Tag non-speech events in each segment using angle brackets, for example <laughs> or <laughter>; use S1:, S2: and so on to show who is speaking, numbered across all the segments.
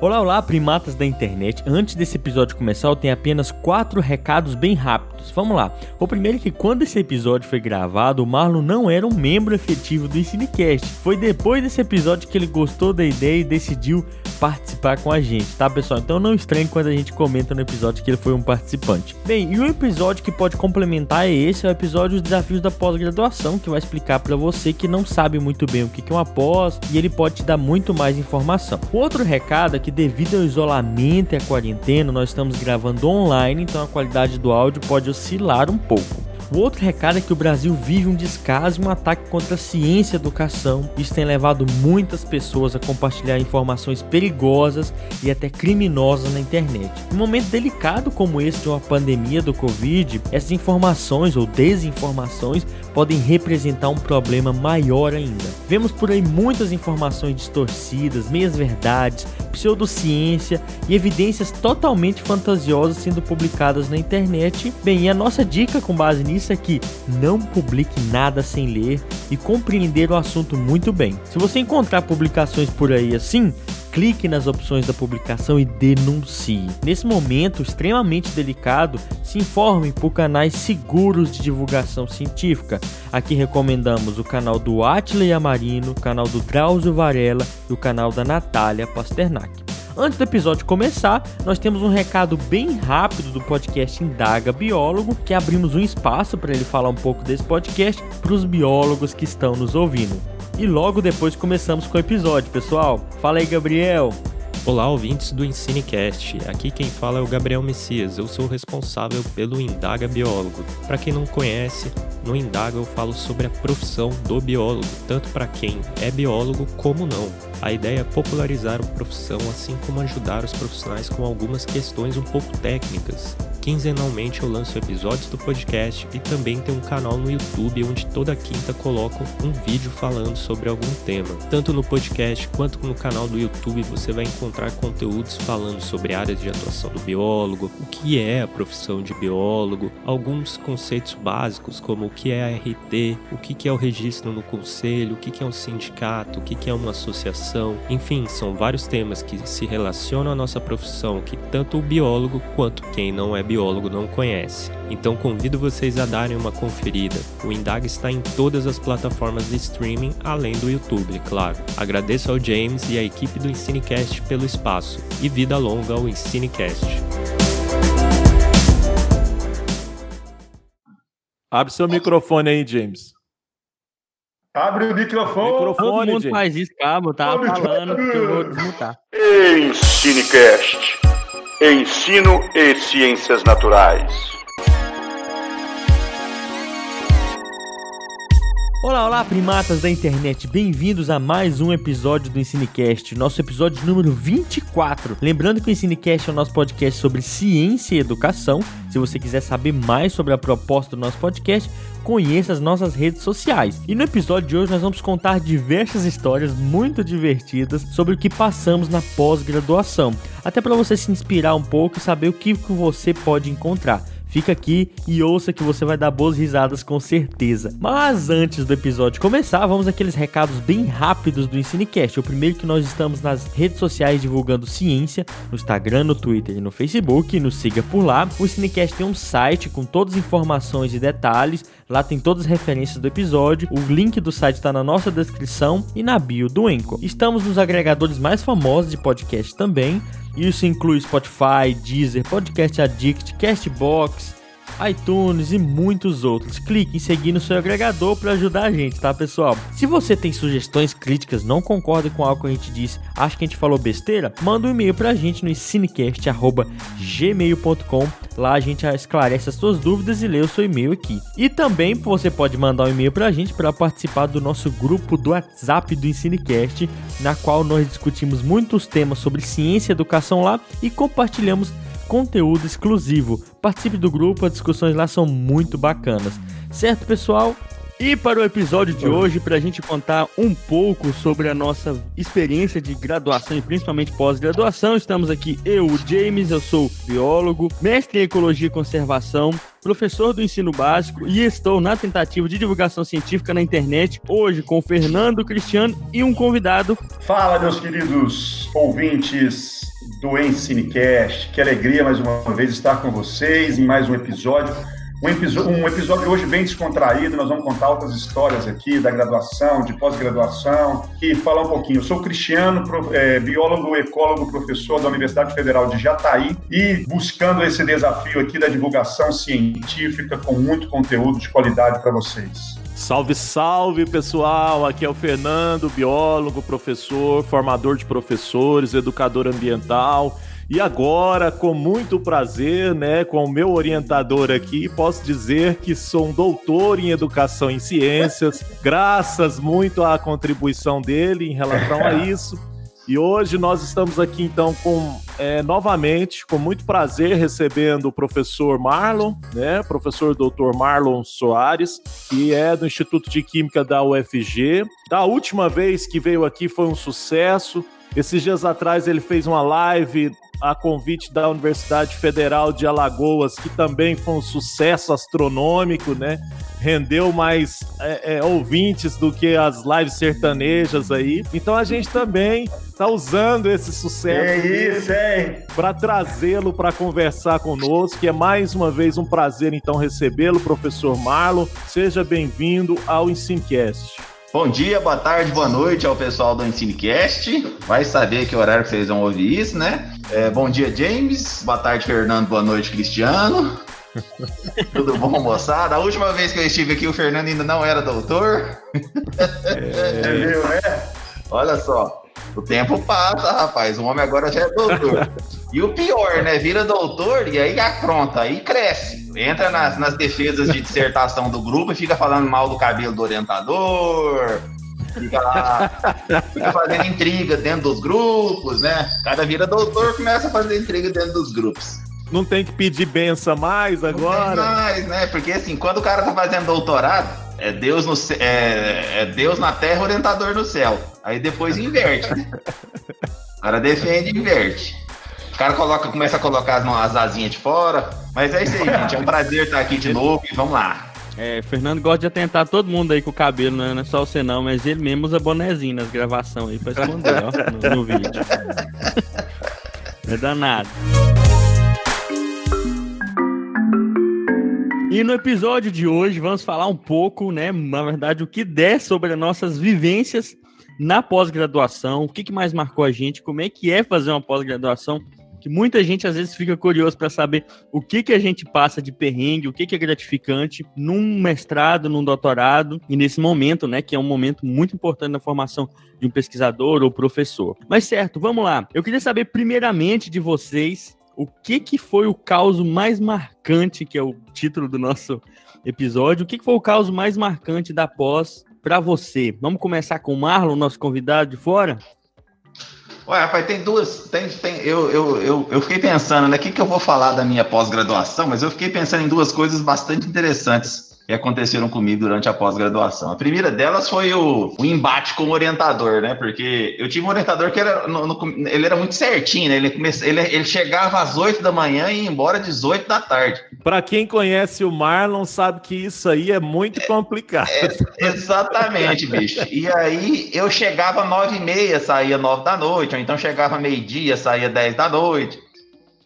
S1: Olá, olá, primatas da internet. Antes desse episódio começar, eu tenho apenas quatro recados bem rápidos. Vamos lá. O primeiro é que quando esse episódio foi gravado, o Marlon não era um membro efetivo do Ensinecast. Foi depois desse episódio que ele gostou da ideia e decidiu participar com a gente, tá, pessoal? Então não estranhe quando a gente comenta no episódio que ele foi um participante. Bem, e o episódio que pode complementar é esse, é o episódio Os Desafios da Pós-Graduação, que vai explicar para você que não sabe muito bem o que é uma pós e ele pode te dar muito mais informação. Outro recado é que devido ao isolamento e à quarentena, nós estamos gravando online, então a qualidade do áudio pode oscilar um pouco. O outro recado é que o Brasil vive um descaso e um ataque contra a ciência e a educação. Isso tem levado muitas pessoas a compartilhar informações perigosas e até criminosas na internet. Em um momento delicado como esse de uma pandemia do Covid, essas informações ou desinformações podem representar um problema maior ainda. Vemos por aí muitas informações distorcidas, meias-verdades, pseudociência e evidências totalmente fantasiosas sendo publicadas na internet. Bem, e a nossa dica com base nisso é que não publique nada sem ler e compreender o assunto muito bem. Se você encontrar publicações por aí assim, clique nas opções da publicação e denuncie. Nesse momento extremamente delicado, se informe por canais seguros de divulgação científica. Aqui recomendamos o canal do Atila Amarino, o canal do Drauzio Varela e o canal da Natália Pasternak. Antes do episódio começar, nós temos um recado bem rápido do podcast Indaga Biólogo, que abrimos um espaço para ele falar um pouco desse podcast para os biólogos que estão nos ouvindo. E logo depois começamos com o episódio, pessoal. Fala aí, Gabriel.
S2: Olá, ouvintes do EnsineCast. Aqui quem fala é o Gabriel Messias. Eu sou responsável pelo Indaga Biólogo. Para quem não conhece, no Indaga eu falo sobre a profissão do biólogo, tanto para quem é biólogo como não. A ideia é popularizar a profissão, assim como ajudar os profissionais com algumas questões um pouco técnicas. Quinzenalmente eu lanço episódios do podcast e também tem um canal no YouTube onde toda quinta coloco um vídeo falando sobre algum tema. Tanto no podcast quanto no canal do YouTube você vai encontrar conteúdos falando sobre áreas de atuação do biólogo, o que é a profissão de biólogo, alguns conceitos básicos como o que é a RT, o que é o registro no conselho, o que é um sindicato, o que é uma associação, enfim, são vários temas que se relacionam à nossa profissão que tanto o biólogo quanto quem não é biólogo biólogo não conhece. Então convido vocês a darem uma conferida. O Indag está em todas as plataformas de streaming, além do YouTube, claro. Agradeço ao James e à equipe do Ensinecast pelo espaço e vida longa ao Ensinecast.
S3: Abre seu microfone aí, James.
S4: Abre o microfone.
S1: microfone Todo mundo James. faz isso, cabo. Tava falando que eu vou desmutar.
S5: Ensinecast. Ensino e Ciências Naturais.
S1: Olá, olá, primatas da internet, bem-vindos a mais um episódio do Ensinecast, nosso episódio número 24. Lembrando que o Ensinecast é o nosso podcast sobre ciência e educação. Se você quiser saber mais sobre a proposta do nosso podcast, conheça as nossas redes sociais. E no episódio de hoje nós vamos contar diversas histórias muito divertidas sobre o que passamos na pós-graduação, até para você se inspirar um pouco e saber o que você pode encontrar. Fica aqui e ouça que você vai dar boas risadas com certeza. Mas antes do episódio começar, vamos aqueles recados bem rápidos do Ensinecast. O primeiro que nós estamos nas redes sociais divulgando ciência, no Instagram, no Twitter e no Facebook, nos siga por lá. O Ensinecast tem um site com todas as informações e detalhes, lá tem todas as referências do episódio. O link do site está na nossa descrição e na bio do Enco. Estamos nos agregadores mais famosos de podcast também. Isso inclui Spotify, Deezer, Podcast Addict, Castbox, iTunes e muitos outros. Clique em seguir no seu agregador para ajudar a gente, tá, pessoal? Se você tem sugestões, críticas, não concorda com algo que a gente disse, acha que a gente falou besteira, manda um e-mail pra gente no cinecast@gmail.com. Lá a gente esclarece as suas dúvidas e lê o seu e-mail aqui. E também você pode mandar um e-mail pra gente para participar do nosso grupo do WhatsApp do Ensinecast, na qual nós discutimos muitos temas sobre ciência e educação lá e compartilhamos conteúdo exclusivo. Participe do grupo, as discussões lá são muito bacanas. Certo, pessoal? E para o episódio de hoje, para a gente contar um pouco sobre a nossa experiência de graduação e principalmente pós-graduação, estamos aqui eu, o James, eu sou biólogo, mestre em ecologia e conservação, professor do ensino básico e estou na tentativa de divulgação científica na internet hoje com o Fernando Cristiano e um convidado.
S4: Fala, meus queridos ouvintes do Ensinecast. Que alegria mais uma vez estar com vocês em mais um episódio um episódio, um episódio hoje bem descontraído, nós vamos contar outras histórias aqui da graduação, de pós-graduação, e falar um pouquinho. Eu sou Cristiano, é, biólogo, ecólogo, professor da Universidade Federal de Jataí, e buscando esse desafio aqui da divulgação científica com muito conteúdo de qualidade para vocês.
S3: Salve, salve pessoal! Aqui é o Fernando, biólogo, professor, formador de professores, educador ambiental e agora, com muito prazer, né, com o meu orientador aqui, posso dizer que sou um doutor em educação em ciências, <laughs> graças muito à contribuição dele em relação a <laughs> isso. E hoje nós estamos aqui então com é, novamente, com muito prazer, recebendo o professor Marlon, né? Professor Dr. Marlon Soares, que é do Instituto de Química da UFG. Da última vez que veio aqui foi um sucesso. Esses dias atrás ele fez uma live a convite da Universidade Federal de Alagoas, que também foi um sucesso astronômico, né? Rendeu mais é, é, ouvintes do que as lives sertanejas aí. Então a gente também está usando esse sucesso
S4: é isso, hein?
S3: para trazê-lo para conversar conosco. Que é mais uma vez um prazer então recebê-lo, professor Marlon. Seja bem-vindo ao Ensinecast.
S6: Bom dia, boa tarde, boa noite ao pessoal do Ensinecast. Vai saber que horário que vocês vão ouvir isso, né? É, bom dia, James. Boa tarde, Fernando. Boa noite, Cristiano. <laughs> Tudo bom, moçada? A última vez que eu estive aqui, o Fernando ainda não era doutor.
S4: É, <laughs> viu, né?
S6: Olha só, o tempo passa, rapaz. O homem agora já é doutor. <laughs> E o pior, né? Vira doutor e aí apronta, aí cresce. Entra nas, nas defesas de dissertação do grupo e fica falando mal do cabelo do orientador, Fica lá, fica fazendo intriga dentro dos grupos, né? Cada vira doutor começa a fazer intriga dentro dos grupos.
S3: Não tem que pedir benção mais agora?
S6: Mais, né? Porque assim, quando o cara tá fazendo doutorado, é Deus, no, é, é Deus na terra, orientador no céu. Aí depois inverte, né? O cara defende e inverte. O cara coloca, começa a colocar as, as asinhas de fora. Mas é isso aí, gente. É um prazer estar aqui de novo e vamos lá.
S1: É, Fernando gosta de atentar todo mundo aí com o cabelo, né? não é só você não, mas ele mesmo usa bonezinho nas gravações aí pra esconder, ó, no, no vídeo. <laughs> É danado. E no episódio de hoje vamos falar um pouco, né, na verdade, o que der sobre as nossas vivências na pós-graduação, o que, que mais marcou a gente, como é que é fazer uma pós-graduação que muita gente às vezes fica curioso para saber o que que a gente passa de perrengue, o que que é gratificante num mestrado, num doutorado e nesse momento, né, que é um momento muito importante na formação de um pesquisador ou professor. Mas certo, vamos lá. Eu queria saber primeiramente de vocês o que que foi o caos mais marcante, que é o título do nosso episódio, o que, que foi o caos mais marcante da pós para você? Vamos começar com o Marlon, nosso convidado de fora?
S6: Ué, rapaz, tem duas. Tem, tem, eu, eu, eu, eu fiquei pensando, né? O que, que eu vou falar da minha pós-graduação, mas eu fiquei pensando em duas coisas bastante interessantes que aconteceram comigo durante a pós-graduação. A primeira delas foi o, o, embate com o orientador, né? Porque eu tive um orientador que era, no, no, ele era muito certinho, né? Ele, comece, ele, ele chegava às 8 da manhã e ia embora às 18 da tarde.
S3: Para quem conhece o Marlon, sabe que isso aí é muito é, complicado.
S6: É, exatamente, bicho. E aí eu chegava às 9 e meia, saía 9 da noite, ou então chegava meio-dia, saía 10 da noite.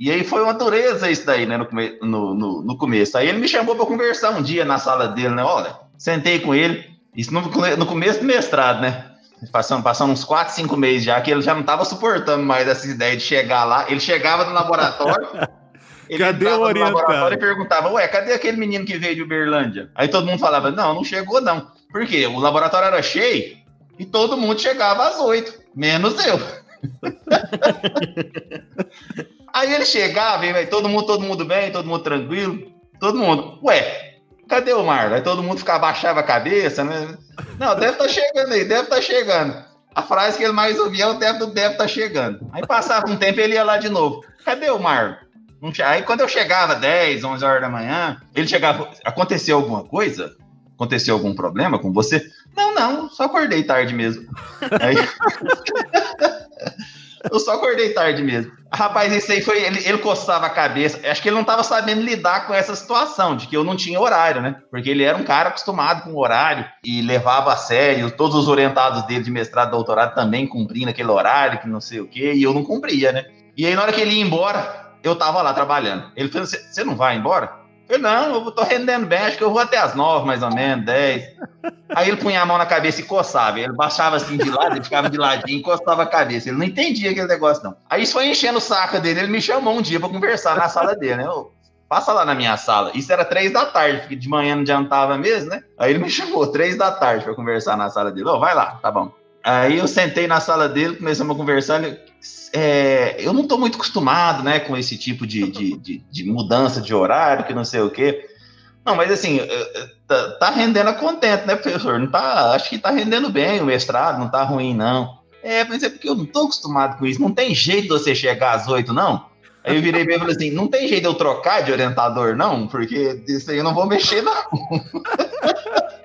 S6: E aí foi uma dureza isso daí, né, no, no, no, no começo. Aí ele me chamou para conversar um dia na sala dele, né? Olha, sentei com ele, isso no, no começo do mestrado, né? Passando, passando uns 4, 5 meses já, que ele já não estava suportando mais essa ideia de chegar lá. Ele chegava no laboratório. <laughs> Ele
S3: cadê o orientador?
S6: e perguntava, ué, cadê aquele menino que veio de Uberlândia? Aí todo mundo falava, não, não chegou não. Por quê? O laboratório era cheio e todo mundo chegava às oito, menos eu. <laughs> Aí ele chegava e todo mundo, todo mundo bem, todo mundo tranquilo, todo mundo, ué, cadê o Marlon? Aí todo mundo ficava, baixava a cabeça, né? Não, deve estar tá chegando aí, deve estar tá chegando. A frase que ele mais ouvia é o deve estar tá chegando. Aí passava um tempo ele ia lá de novo. Cadê o Marlon? Aí quando eu chegava 10, 11 horas da manhã, ele chegava, aconteceu alguma coisa? Aconteceu algum problema com você? Não, não, só acordei tarde mesmo. Aí... <laughs> eu só acordei tarde mesmo. Rapaz, isso aí foi. Ele, ele coçava a cabeça. Acho que ele não estava sabendo lidar com essa situação, de que eu não tinha horário, né? Porque ele era um cara acostumado com horário e levava a sério. Todos os orientados dele de mestrado doutorado também cumprindo aquele horário, que não sei o quê, e eu não cumpria, né? E aí, na hora que ele ia embora, eu tava lá trabalhando. Ele falou: Você não vai embora? Eu não, eu tô rendendo bem, acho que eu vou até as nove, mais ou menos, dez. Aí ele punha a mão na cabeça e coçava. Ele baixava assim de lado, ele ficava de ladinho e coçava a cabeça. Ele não entendia aquele negócio, não. Aí isso foi enchendo o saco dele. Ele me chamou um dia para conversar na sala dele, né? Eu, passa lá na minha sala. Isso era três da tarde, porque de manhã não adiantava mesmo, né? Aí ele me chamou três da tarde para conversar na sala dele. Ô, oh, vai lá, tá bom. Aí eu sentei na sala dele, começamos a conversar. Ele, é, eu não estou muito acostumado, né, com esse tipo de, de, de, de, mudança de horário, que não sei o quê. Não, mas assim, é, é, tá, tá rendendo a contento, né, professor? Não tá, acho que tá rendendo bem o mestrado, não tá ruim, não. É, mas é porque eu não tô acostumado com isso. Não tem jeito de você chegar às oito, não? Aí eu virei bem e falei assim: não tem jeito de eu trocar de orientador, não? Porque isso aí eu não vou mexer, não. <laughs>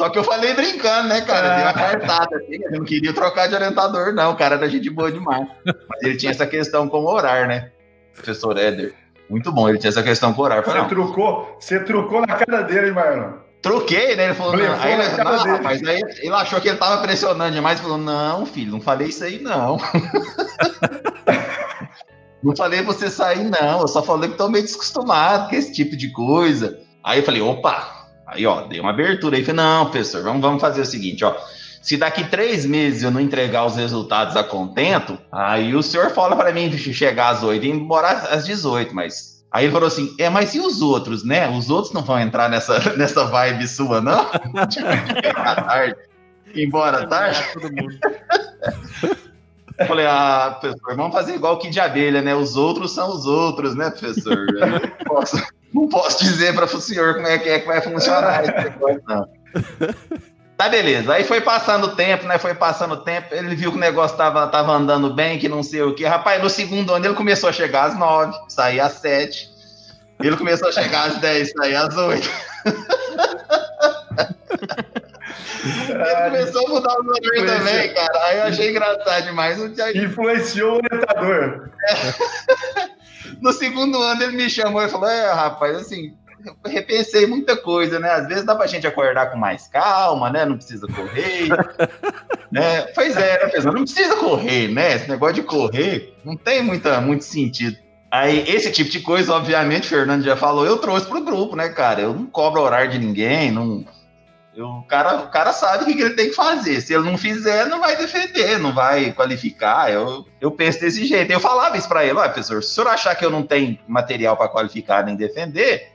S6: Só que eu falei brincando, né, cara? Dei uma cartada assim, eu não queria trocar de orientador, não. O cara era gente boa demais. Mas ele tinha essa questão com o horário, né? Professor Éder. Muito bom, ele tinha essa questão com o horário.
S4: Você trucou, você trucou na cara dele, hein, Marlon?
S6: Troquei, né? Ele falou, não. Aí, ele, não, rapaz, aí ele achou que ele tava pressionando demais e falou: Não, filho, não falei isso aí, não. <laughs> não falei você sair, não. Eu só falei que tô meio desacostumado com esse tipo de coisa. Aí eu falei, opa, Aí, ó, dei uma abertura aí, falei, não, professor, vamos, vamos fazer o seguinte, ó. Se daqui três meses eu não entregar os resultados a contento, aí o senhor fala para mim chegar às oito e ir embora às 18, mas Aí ele falou assim: é, mas e os outros, né? Os outros não vão entrar nessa, <laughs> nessa vibe sua, não? <laughs> tarde. Embora tarde. Mundo. Falei, ah, professor, vamos fazer igual que de abelha, né? Os outros são os outros, né, professor? Eu não posso não posso dizer para o senhor como é que, é que vai funcionar esse <laughs> negócio, não. Tá, beleza. Aí foi passando o tempo, né? Foi passando o tempo. Ele viu que o negócio tava, tava andando bem, que não sei o que. Rapaz, no segundo ano ele começou a chegar às nove, sair às sete. Ele começou a chegar às dez, sair às oito. <laughs> Ele começou a mudar o horário também, cara. Aí eu achei engraçado demais.
S4: Influenciou o orientador.
S6: É. <laughs> No segundo ano ele me chamou e falou: É, rapaz, assim, repensei muita coisa, né? Às vezes dá pra gente acordar com mais calma, né? Não precisa correr. <laughs> né? Pois é, né, pessoal? Não precisa correr, né? Esse negócio de correr não tem muita, muito sentido. Aí, esse tipo de coisa, obviamente, o Fernando já falou, eu trouxe pro grupo, né, cara? Eu não cobro horário de ninguém, não o, cara, o cara sabe o que, ele tem que fazer. Se ele não fizer, não vai defender, não vai qualificar. Eu, eu penso desse jeito. Eu falava isso para ele: olha, professor, se o senhor achar que eu não tenho material para qualificar nem defender,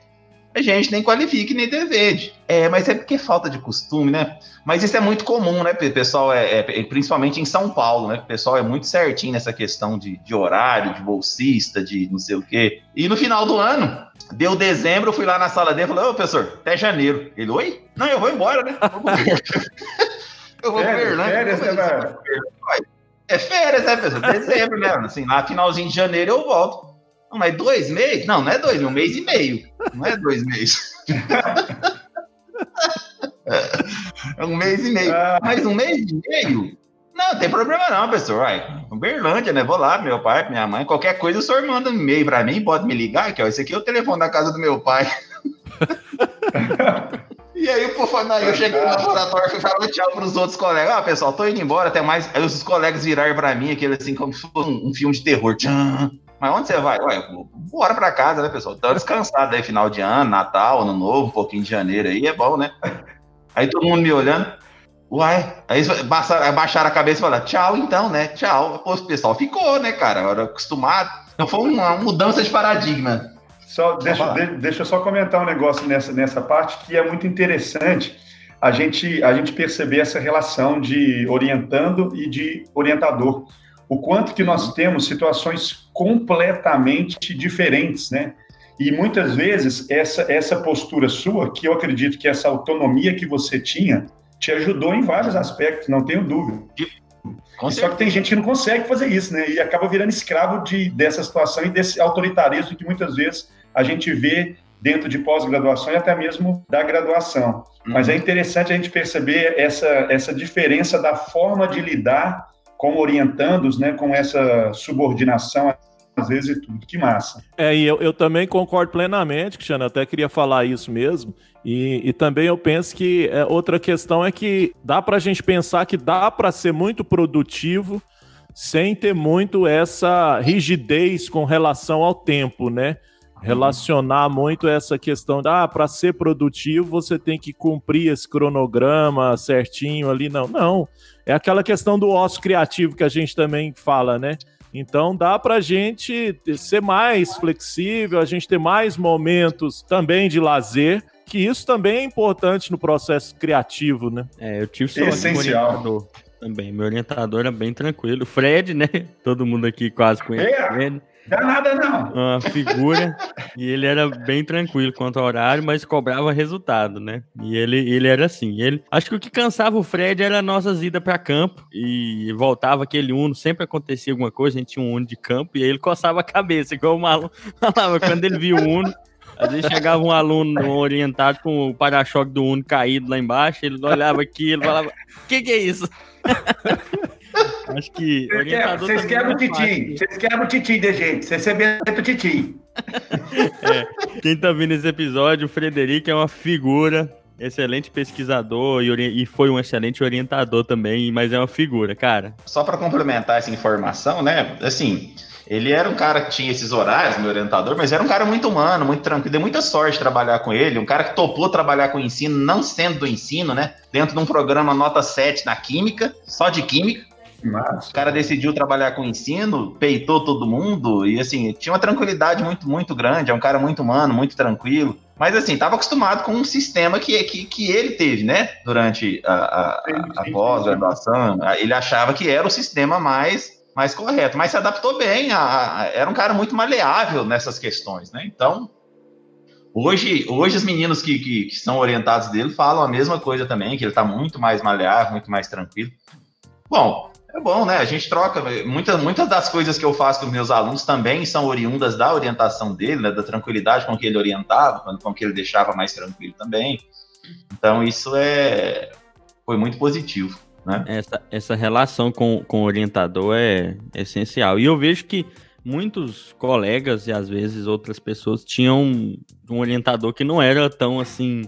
S6: a gente nem qualifique nem defende. É, mas é porque é falta de costume, né? Mas isso é muito comum, né, pessoal? É, é, principalmente em São Paulo, né? O pessoal é muito certinho nessa questão de, de horário, de bolsista, de não sei o quê. E no final do ano, deu dezembro, eu fui lá na sala dele e falei, ô, professor, até janeiro. Ele, oi? Não, eu vou embora, né? <laughs> eu vou pro Fernando. Férias, né, É férias, né, professor? Dezembro, né? Assim, lá finalzinho de janeiro eu volto. Não, mas dois meses? Não, não é dois, é um mês e meio. Não é dois meses. <laughs> é um mês e meio. Ah. Mas um mês e meio? Não, não tem problema não, pessoal. Vai, Uberlândia, né? Vou lá, meu pai, minha mãe, qualquer coisa o senhor manda um e-mail para mim, pode me ligar, que ó, esse aqui é o telefone da casa do meu pai. <laughs> e aí, por favor, eu cheguei no laboratório e falei tchau pros outros colegas. Ah, pessoal, tô indo embora, até mais. Aí os colegas viraram para mim, aquele assim, como se fosse um, um filme de terror. Tchan. Mas onde você vai? Ué, bora pra casa, né, pessoal? Tá descansado aí, final de ano, Natal, Ano Novo, um pouquinho de janeiro aí, é bom, né? Aí todo mundo me olhando. Uai, aí baixaram a cabeça e falaram, tchau então, né? Tchau. Pô, o pessoal ficou, né, cara? Era acostumado. Então foi uma mudança de paradigma.
S4: Só, deixa, de, deixa eu só comentar um negócio nessa, nessa parte que é muito interessante a gente, a gente perceber essa relação de orientando e de orientador o quanto que nós temos situações completamente diferentes, né? E muitas vezes essa, essa postura sua, que eu acredito que essa autonomia que você tinha, te ajudou em vários aspectos, não tenho dúvida. Só que tem gente que não consegue fazer isso, né? E acaba virando escravo de, dessa situação e desse autoritarismo que muitas vezes a gente vê dentro de pós-graduação e até mesmo da graduação. Mas é interessante a gente perceber essa, essa diferença da forma de lidar com orientandos, né, com essa subordinação às vezes e tudo. Que massa.
S3: É, e eu, eu também concordo plenamente, Cristiano, até queria falar isso mesmo. E, e também eu penso que é, outra questão é que dá para a gente pensar que dá para ser muito produtivo sem ter muito essa rigidez com relação ao tempo, né? Relacionar muito essa questão da ah, para ser produtivo você tem que cumprir esse cronograma certinho ali. Não, não. É aquela questão do ócio criativo que a gente também fala, né? Então dá para a gente ser mais flexível, a gente ter mais momentos também de lazer, que isso também é importante no processo criativo, né?
S1: É, eu tive
S4: Essencial.
S1: orientador também. Meu orientador era bem tranquilo. Fred, né? Todo mundo aqui quase conhece
S4: É.
S1: ele.
S4: Dá nada não.
S1: Uma figura. e ele era bem tranquilo quanto ao horário, mas cobrava resultado, né? E ele, ele era assim. Ele, acho que o que cansava o Fred era nossas idas para campo. E voltava aquele Uno, sempre acontecia alguma coisa, a gente tinha um Uno de campo, e aí ele coçava a cabeça, igual o maluco <laughs> falava. Quando ele via o Uno, às vezes chegava um aluno orientado com o para-choque do Uno caído lá embaixo, ele olhava aqui, ele falava: O que, que é isso? <laughs> Acho que.
S7: Vocês quebram- quebram o titi. Vocês quebram o titi de gente. Vocês arrebentam o titi.
S1: Quem tá vendo esse episódio, o Frederico é uma figura, excelente pesquisador e, e foi um excelente orientador também, mas é uma figura, cara.
S6: Só para complementar essa informação, né? Assim, ele era um cara que tinha esses horários, meu orientador, mas era um cara muito humano, muito tranquilo. Deu muita sorte trabalhar com ele. Um cara que topou trabalhar com ensino, não sendo do ensino, né? Dentro de um programa nota 7 na química, só de química.
S4: Massa.
S6: O cara decidiu trabalhar com ensino, peitou todo mundo e assim, tinha uma tranquilidade muito, muito grande. É um cara muito humano, muito tranquilo. Mas assim, estava acostumado com um sistema que, que, que ele teve, né? Durante a, a, a- a pós-graduação. Ele achava que era o sistema mais, mais correto, mas se adaptou bem. a- a- era um cara muito maleável nessas questões, né? Então, hoje, hoje os meninos que, que, que são orientados dele falam a mesma coisa também, que ele está muito mais maleável, muito mais tranquilo. Bom, é bom, né? A gente troca. Muita, muitas das coisas que eu faço com meus alunos também são oriundas da orientação dele, né? da tranquilidade com que ele orientava, com- com que ele deixava mais tranquilo também. Então, isso é foi muito positivo. Né?
S1: Essa, essa relação com, com o orientador é essencial. E eu vejo que muitos colegas e às vezes outras pessoas tinham um orientador que não era tão assim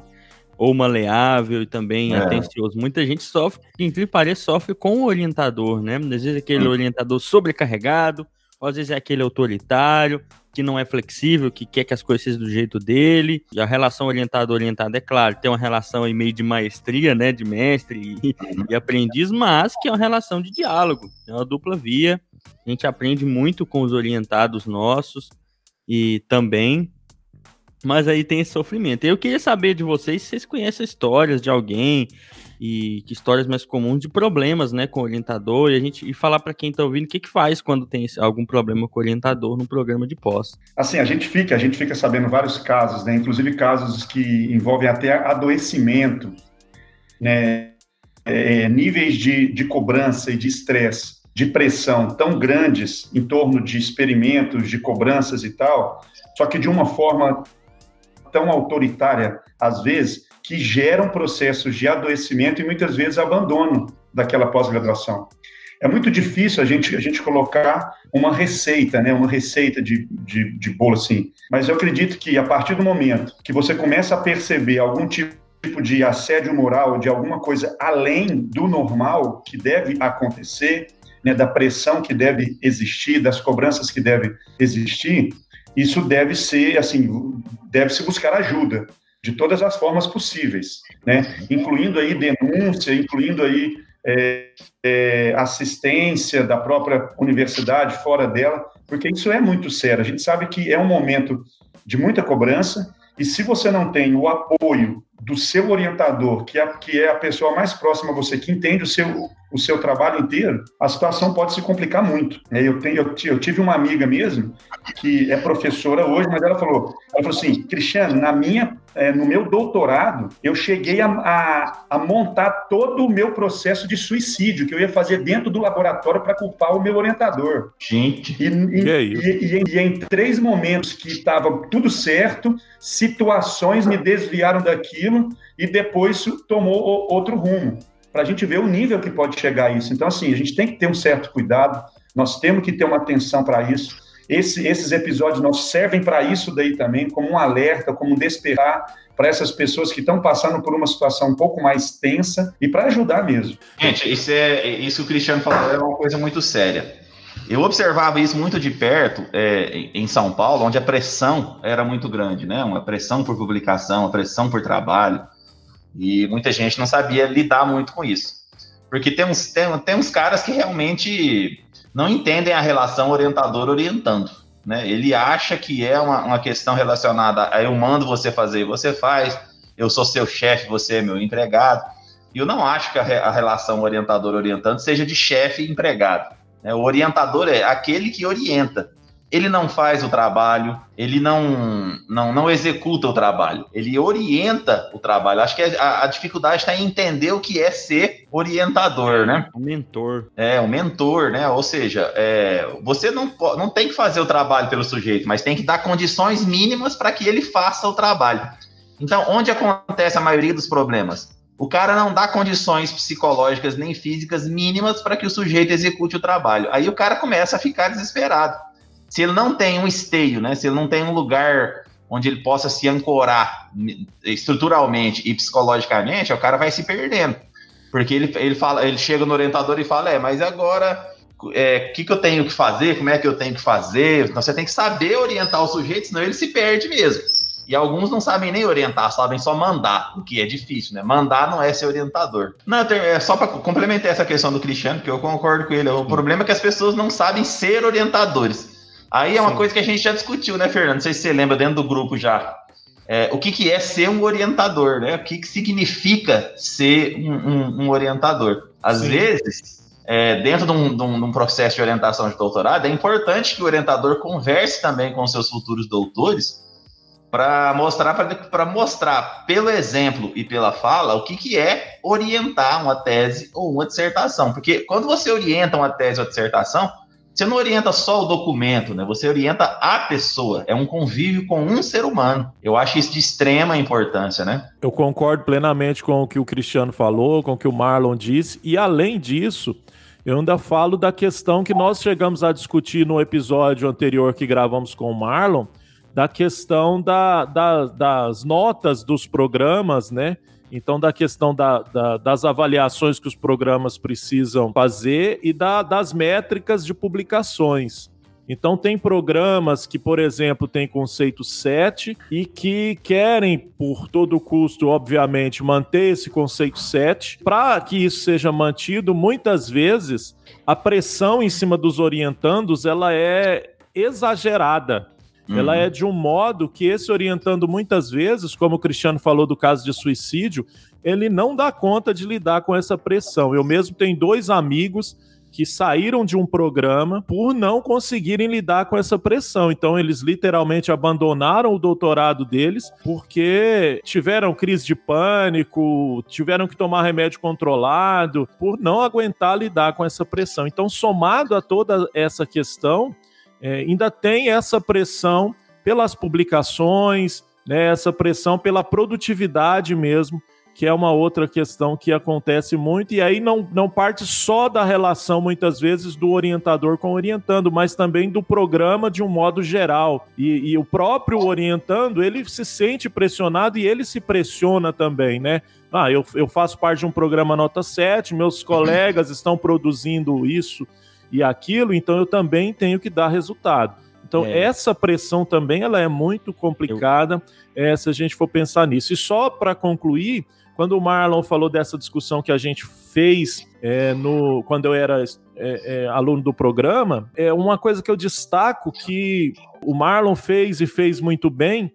S1: ou maleável e também
S6: É.
S1: atencioso. Muita gente sofre, que pareça, sofre com o orientador, né? Às vezes é aquele orientador sobrecarregado, ou às vezes é aquele autoritário, que não é flexível, que quer que as coisas sejam do jeito dele. E a relação orientado-orientado, é claro, tem uma relação aí meio de maestria, né? De mestre e, e aprendiz, mas que é uma relação de diálogo, é uma dupla via. A gente aprende muito com os orientados nossos e também. Mas aí tem esse sofrimento. Eu queria saber de vocês se vocês conhecem histórias de alguém e que histórias mais comuns de problemas, né, com orientador e a gente e falar para quem tá ouvindo o que que faz quando tem algum problema com orientador no programa de pós.
S4: Assim, a gente fica, a gente fica sabendo vários casos, né? Inclusive casos que envolvem até adoecimento, né? É, níveis de, de cobrança e de estresse, de pressão tão grandes em torno de experimentos, de cobranças e tal, só que de uma forma tão autoritária, às vezes, que geram processos de adoecimento e muitas vezes abandono daquela pós-graduação. É muito difícil a gente, a gente colocar uma receita, né, uma receita de, de, de bolo assim, mas eu acredito que a partir do momento que você começa a perceber algum tipo de assédio moral, de alguma coisa além do normal que deve acontecer, né, da pressão que deve existir, das cobranças que devem existir, isso deve ser, assim, deve se buscar ajuda de todas as formas possíveis, né, incluindo aí denúncia, incluindo aí é, é, assistência da própria universidade, fora dela, porque isso é muito sério. A gente sabe que é um momento de muita cobrança, e se você não tem o apoio do seu orientador, que é, que é a pessoa mais próxima a você, que entende o seu, o seu trabalho inteiro, a situação pode se complicar muito. É, eu, tenho, eu, eu tive uma amiga mesmo, que é professora hoje, mas ela falou, ela falou assim, Cristiano, na minha, é, no meu doutorado, eu cheguei a, a, a, montar todo o meu processo de suicídio, que eu ia fazer dentro do laboratório para culpar o meu orientador.
S6: Gente,
S4: e, e, é e, e, em três momentos que estava tudo certo, situações me desviaram daquilo e depois tomou outro rumo para a gente ver o nível que pode chegar isso. Então, assim, a gente tem que ter um certo cuidado, nós temos que ter uma atenção para isso. Esse, esses episódios nós servem para isso daí também, como um alerta, como um despertar para essas pessoas que estão passando por uma situação um pouco mais tensa e para ajudar mesmo.
S6: Gente, isso é isso que o Cristiano falou é uma coisa muito séria. Eu observava isso muito de perto é, em São Paulo, onde a pressão era muito grande, né? Uma pressão por publicação, uma pressão por trabalho. E muita gente não sabia lidar muito com isso. Porque tem uns, tem, caras que realmente não entendem a relação orientador-orientando. Né? Ele acha que é uma, uma questão relacionada a eu mando você fazer e você faz, eu sou seu chefe, você é meu empregado. E eu não acho que a, a relação orientador-orientando seja de chefe e empregado. Né? O orientador é aquele que orienta ele não faz o trabalho, ele não, não, não executa o trabalho, ele orienta o trabalho. Acho que a, a dificuldade está em entender o que é ser orientador, né?
S1: O mentor.
S6: É, o mentor, né? Ou seja, é, você não, não tem que fazer o trabalho pelo sujeito, mas tem que dar condições mínimas para que ele faça o trabalho. Então, onde acontece a maioria dos problemas? O cara não dá condições psicológicas nem físicas mínimas para que o sujeito execute o trabalho. Aí o cara começa a ficar desesperado se ele não tem um esteio, né? Se ele não tem um lugar onde ele possa se ancorar estruturalmente e psicologicamente, o cara vai se perdendo. Porque ele, ele fala, ele chega no orientador e fala, é, mas agora o é, que, que eu tenho que fazer? Como é que eu tenho que fazer? Então você tem que saber orientar o sujeito, senão ele se perde mesmo. E alguns não sabem nem orientar, sabem só mandar, o que é difícil, né? Mandar não é ser orientador. Não, é só para complementar essa questão do Cristiano, que eu concordo com ele. O problema é que as pessoas não sabem ser orientadores. Aí é uma Sim. coisa que a gente já discutiu, né, Fernando? Não sei se você lembra dentro do grupo já. É, o que, que é ser um orientador, né? O que, que significa ser um, um, um orientador? Às Sim. vezes, é, dentro de um, de um, processo de orientação de doutorado, é importante que o orientador converse também com seus futuros doutores para mostrar para mostrar pelo exemplo e pela fala o que, que é orientar uma tese ou uma dissertação. Porque quando você orienta uma tese ou dissertação, você não orienta só o documento, né? Você orienta a pessoa. É um convívio com um ser humano. Eu acho isso de extrema importância, né?
S3: Eu concordo plenamente com o que o Cristiano falou, com o que o Marlon disse. E além disso, eu ainda falo da questão que nós chegamos a discutir no episódio anterior que gravamos com o Marlon, da questão da, da, das notas dos programas, né? Então, da questão da, da, das avaliações que os programas precisam fazer e da, das métricas de publicações. Então, tem programas que, por exemplo, têm conceito 7 e que querem, por todo custo, obviamente, manter esse conceito 7. Para que isso seja mantido, muitas vezes a pressão em cima dos orientandos ela é exagerada. Uhum. Ela é de um modo que esse orientando muitas vezes, como o Cristiano falou do caso de suicídio, ele não dá conta de lidar com essa pressão. Eu mesmo tenho dois amigos que saíram de um programa por não conseguirem lidar com essa pressão. Então, eles literalmente abandonaram o doutorado deles porque tiveram crise de pânico, tiveram que tomar remédio controlado, por não aguentar lidar com essa pressão. Então, somado a toda essa questão, é, ainda tem essa pressão pelas publicações, né, essa pressão pela produtividade mesmo, que é uma outra questão que acontece muito, e aí não, não parte só da relação, muitas vezes, do orientador com o orientando, mas também do programa de um modo geral. E, e o próprio orientando, ele se sente pressionado e ele se pressiona também, né? Ah, eu, eu faço parte de um programa nota 7, meus colegas estão produzindo isso e aquilo, então eu também tenho que dar resultado. Então, é. essa pressão também ela é muito complicada eu... é, se a gente for pensar nisso. E só para concluir, quando o Marlon falou dessa discussão que a gente fez é, no, quando eu era é, aluno do programa, é uma coisa que eu destaco que o Marlon fez e fez muito bem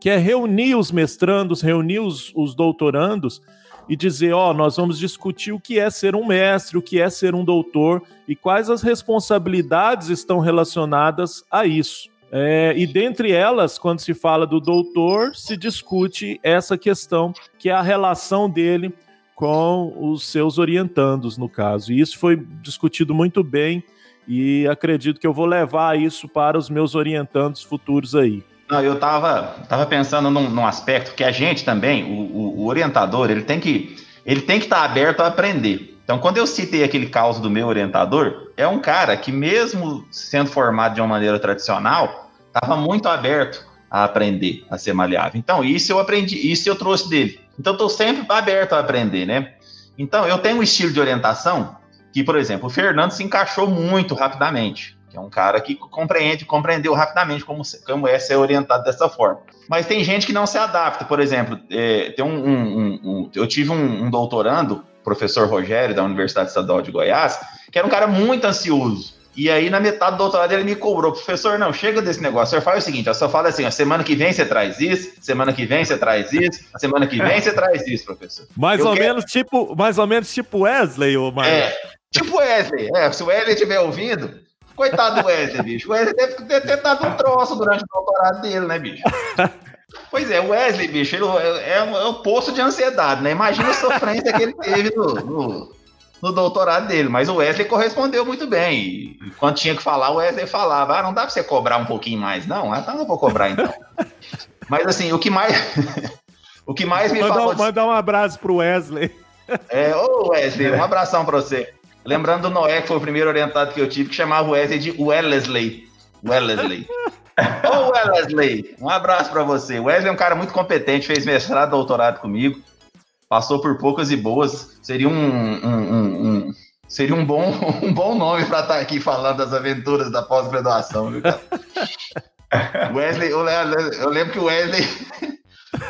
S3: que é reunir os mestrandos, reunir os, os doutorandos e dizer: ó, oh, nós vamos discutir o que é ser um mestre, o que é ser um doutor e quais as responsabilidades estão relacionadas a isso. É, e dentre elas, quando se fala do doutor, se discute essa questão, que é a relação dele com os seus orientandos, no caso. E isso foi discutido muito bem e acredito que eu vou levar isso para os meus orientandos futuros aí.
S6: Não, eu estava tava pensando num, num, aspecto que a gente também, o, o, orientador, ele tem que ele tem que estar tá aberto a aprender. Então, quando eu citei aquele caso do meu orientador, é um cara que, mesmo sendo formado de uma maneira tradicional, estava muito aberto a aprender, a ser maleável. Então, isso eu aprendi, isso eu trouxe dele. Então, estou sempre aberto a aprender, né? Então, eu tenho um estilo de orientação que, por exemplo, o Fernando se encaixou muito rapidamente é um cara que compreende, compreendeu rapidamente como, como é ser orientado dessa forma. Mas tem gente que não se adapta. Por exemplo, é, tem um, um, um, eu tive um, doutorando, professor Rogério, da Universidade Estadual de Goiás, que era um cara muito ansioso. E aí, na metade do doutorado, ele me cobrou, professor, não, chega desse negócio. O senhor faz o seguinte, só fala assim, a semana que vem você traz isso, semana que vem você traz isso, a semana que vem você traz isso, professor.
S3: Mais eu ou quero... menos tipo, mais ou menos tipo Wesley, ou mais.
S6: É, tipo Wesley. É, se o Wesley estiver ouvindo, Coitado do Wesley, bicho. O Wesley deve ter dado um troço durante o doutorado dele, né, bicho? Pois é, o Wesley, bicho, ele é, é, é, um poço de ansiedade, né? Imagina a sofrência que ele teve no, no, no, doutorado dele. Mas o Wesley correspondeu muito bem. E quando tinha que falar, o Wesley falava: Ah, não dá pra você cobrar um pouquinho mais, não? Ah, tá, não vou cobrar então. Mas assim, o que mais. <laughs> o que mais me
S3: mandar,
S6: falou.
S3: Mandar um abraço pro Wesley.
S6: É, ô Wesley, um abração pra você. Lembrando do Noé, que foi o primeiro orientado que eu tive, que chamava o Wesley de Wellesley. Wellesley. <laughs> Ô Wellesley, um abraço para você. O Wesley é um cara muito competente, fez mestrado, doutorado comigo, passou por poucas e boas. Seria um, um, um, um seria um bom, <laughs> um bom nome para estar tá aqui falando das aventuras da pós-graduação, viu, cara? <laughs> Wesley, eu lembro que o Wesley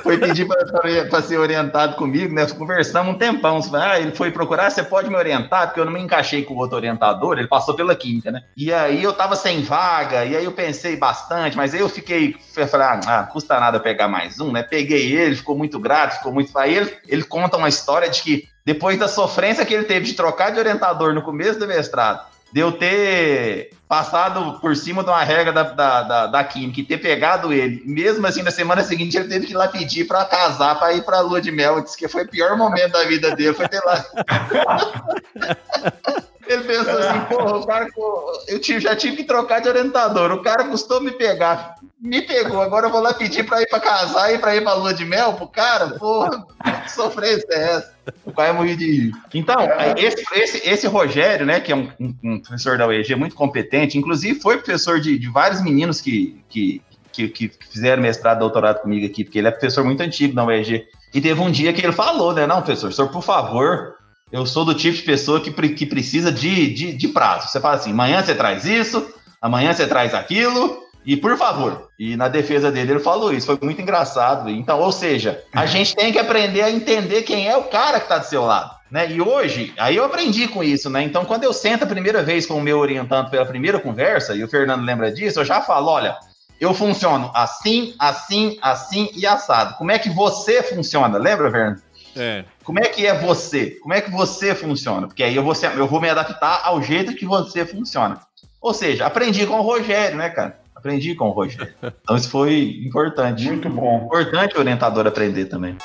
S6: foi pedir para ser orientado comigo, né? Conversamos um tempão. Ah, ele foi procurar, você pode me orientar? Porque eu não me encaixei com o outro orientador, ele passou pela química, né? E aí eu tava sem vaga, e aí eu pensei bastante, mas aí eu fiquei, eu falei, ah, ah custa nada pegar mais um, né? Peguei ele, ficou muito grato, ficou muito. Aí ele, ele conta uma história de que depois da sofrência que ele teve de trocar de orientador no começo do mestrado, de eu ter passado por cima de uma regra da, da, da, da Química e ter pegado ele, mesmo assim, na semana seguinte ele teve que ir lá pedir para casar, para ir para a lua de mel. Disse que foi o pior momento da vida dele, foi ter lá. <laughs> Ele pensou assim, porra, o cara, eu tive, já tive que trocar de orientador. O cara custou me pegar, me pegou. Agora eu vou lá pedir para ir para casar e para ir para lua de mel pro cara. Porra, que sofrência é essa? O pai morri de rir. Então, esse, esse, esse Rogério, né, que é um, um, um, professor da UEG muito competente, inclusive foi professor de, de vários meninos que, que, que, que fizeram mestrado, doutorado comigo aqui, porque ele é professor muito antigo na UEG. E teve um dia que ele falou, né, não, professor, senhor, por favor, eu sou do tipo de pessoa que, que precisa de, de, de prazo. Você fala assim, amanhã você traz isso, amanhã você traz aquilo, e por favor. E na defesa dele ele falou isso, foi muito engraçado. Então, ou seja, a gente tem que aprender a entender quem é o cara que está do seu lado. Né? E hoje, aí eu aprendi com isso, né? Então, quando eu sento a primeira vez com o meu orientando pela primeira conversa, e o Fernando lembra disso, eu já falo: olha, eu funciono assim, assim, assim e assado. Como é que você funciona? Lembra, Fernando? É. Como é que é você? Como é que você funciona? Porque aí eu vou, eu vou me adaptar ao jeito que você funciona. Ou seja, aprendi com o Rogério, né, cara? Aprendi com o Rogério. <laughs> Então isso foi importante.
S4: Muito bom.
S6: Importante o orientador aprender também.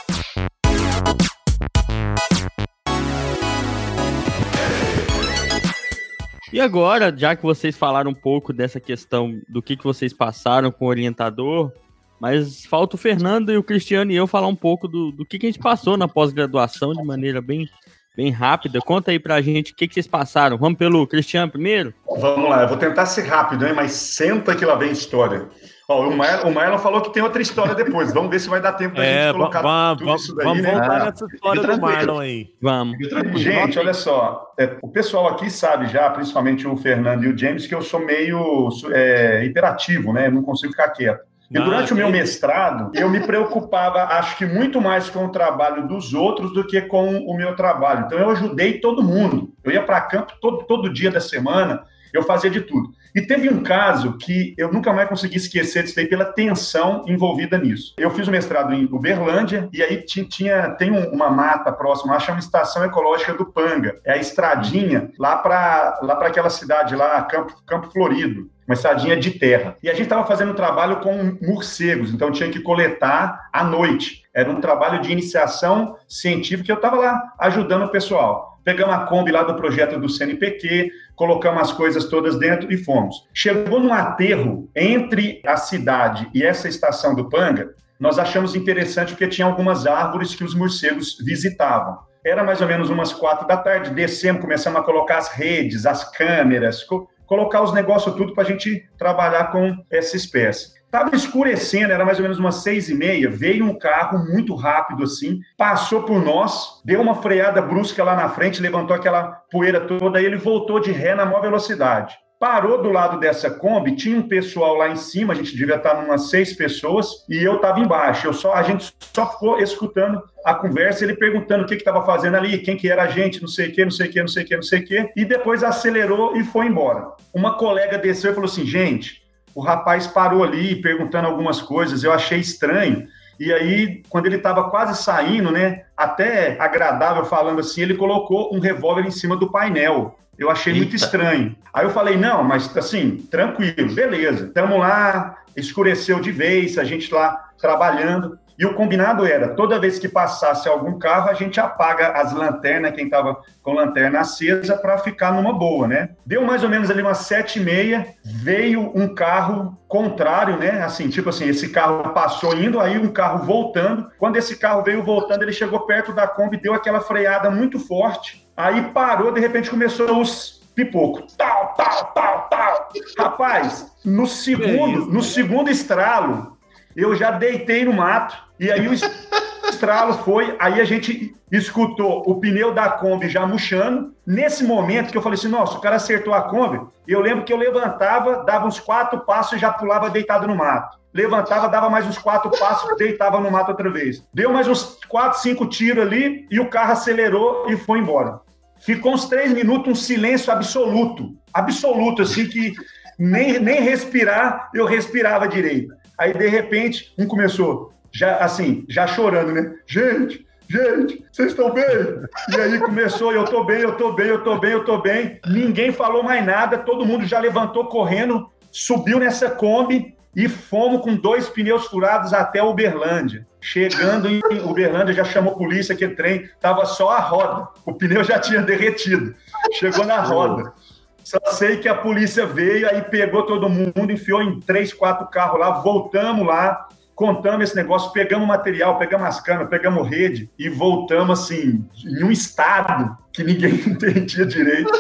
S1: E agora, já que vocês falaram um pouco dessa questão do que, que vocês passaram com o orientador, mas falta o Fernando e o Cristiano e eu falar um pouco do, do que, que a gente passou na pós-graduação de maneira bem, bem rápida. Conta aí pra gente o que, que vocês passaram. Vamos pelo Cristiano primeiro?
S4: Vamos lá, eu vou tentar ser rápido, hein? mas senta que lá vem história. Ó, o, Marlon, o Marlon falou que tem outra história depois. Vamos ver se vai dar tempo da é, gente colocar
S3: vamos, tudo isso daí. Vamos né? voltar nessa história do Marlon aí.
S1: Vamos.
S4: Gente, olha só. É, o pessoal aqui sabe já, principalmente o Fernando e o James, que eu sou meio é, hiperativo, né? Eu não consigo ficar quieto. E durante ah, o meu mestrado, eu me preocupava, acho que muito mais com o trabalho dos outros do que com o meu trabalho. Então, eu ajudei todo mundo. Eu ia para campo todo, todo dia da semana eu fazia de tudo. E teve um caso que eu nunca mais consegui esquecer disso aí pela tensão envolvida nisso. Eu fiz o mestrado em Uberlândia e aí tinha, tem uma mata próxima, lá chama Estação Ecológica do Panga. É a estradinha lá para lá aquela cidade lá, Campo, Campo Florido uma estradinha de terra. E a gente estava fazendo um trabalho com morcegos, então tinha que coletar à noite. Era um trabalho de iniciação científica eu estava lá ajudando o pessoal. Pegamos a Kombi lá do projeto do CNPq, colocamos as coisas todas dentro e fomos. Chegou num aterro entre a cidade e essa estação do Panga, nós achamos interessante porque tinha algumas árvores que os morcegos visitavam. Era mais ou menos umas quatro da tarde, descemos, começamos a colocar as redes, as câmeras, colocar os negócios tudo para a gente trabalhar com essa espécie. Estava escurecendo, era mais ou menos umas seis e meia. Veio um carro muito rápido assim, passou por nós, deu uma freada brusca lá na frente, levantou aquela poeira toda e ele voltou de ré na maior velocidade. Parou do lado dessa Kombi, tinha um pessoal lá em cima, a gente devia estar umas seis pessoas, e eu estava embaixo. Eu só, a gente só ficou escutando a conversa, ele perguntando o que estava fazendo ali, quem que era a gente, não sei o que, não sei o que, não sei o que, não sei o que, e depois acelerou e foi embora. Uma colega desceu e falou assim, gente, o rapaz parou ali perguntando algumas coisas, eu achei estranho. E aí, quando ele estava quase saindo, né, até agradável falando assim, ele colocou um revólver em cima do painel. Eu achei Eita. muito estranho. Aí eu falei, não, mas assim, tranquilo, beleza. Estamos lá, escureceu de vez, a gente lá trabalhando. E o combinado era, toda vez que passasse algum carro, a gente apaga as lanternas, quem estava com lanterna acesa, para ficar numa boa, né? Deu mais ou menos ali umas sete e meia, veio um carro contrário, né? Assim, tipo assim, esse carro passou indo, aí um carro voltando. Quando esse carro veio voltando, ele chegou perto da Kombi, deu aquela freada muito forte, aí parou, de repente começou os pipoco. Tal, tal, tal, tal. Rapaz, no segundo, no segundo estralo, eu já deitei no mato, e aí o estralo foi, aí a gente escutou o pneu da Kombi já murchando. Nesse momento que eu falei assim, nossa, o cara acertou a Kombi, eu lembro que eu levantava, dava uns quatro passos e já pulava deitado no mato. Levantava, dava mais uns quatro passos, deitava no mato outra vez. Deu mais uns quatro, cinco tiros ali e o carro acelerou e foi embora. Ficou uns três minutos, um silêncio absoluto. Absoluto, assim, que nem, nem respirar eu respirava direito. Aí, de repente, um começou, já assim, já chorando, né? Gente, gente, vocês estão bem? E aí começou, eu tô bem, eu tô bem, eu tô bem, eu tô bem. Ninguém falou mais nada, todo mundo já levantou correndo, subiu nessa Kombi e fomos com dois pneus furados até Uberlândia. Chegando em Uberlândia, já chamou polícia, que trem tava só a roda, o pneu já tinha derretido. Chegou na roda. Só sei que a polícia veio, aí pegou todo mundo, enfiou em três, quatro carros lá, voltamos lá, contamos esse negócio, pegamos material, pegamos as câmeras, pegamos rede e voltamos assim, em um estado que ninguém <laughs> entendia direito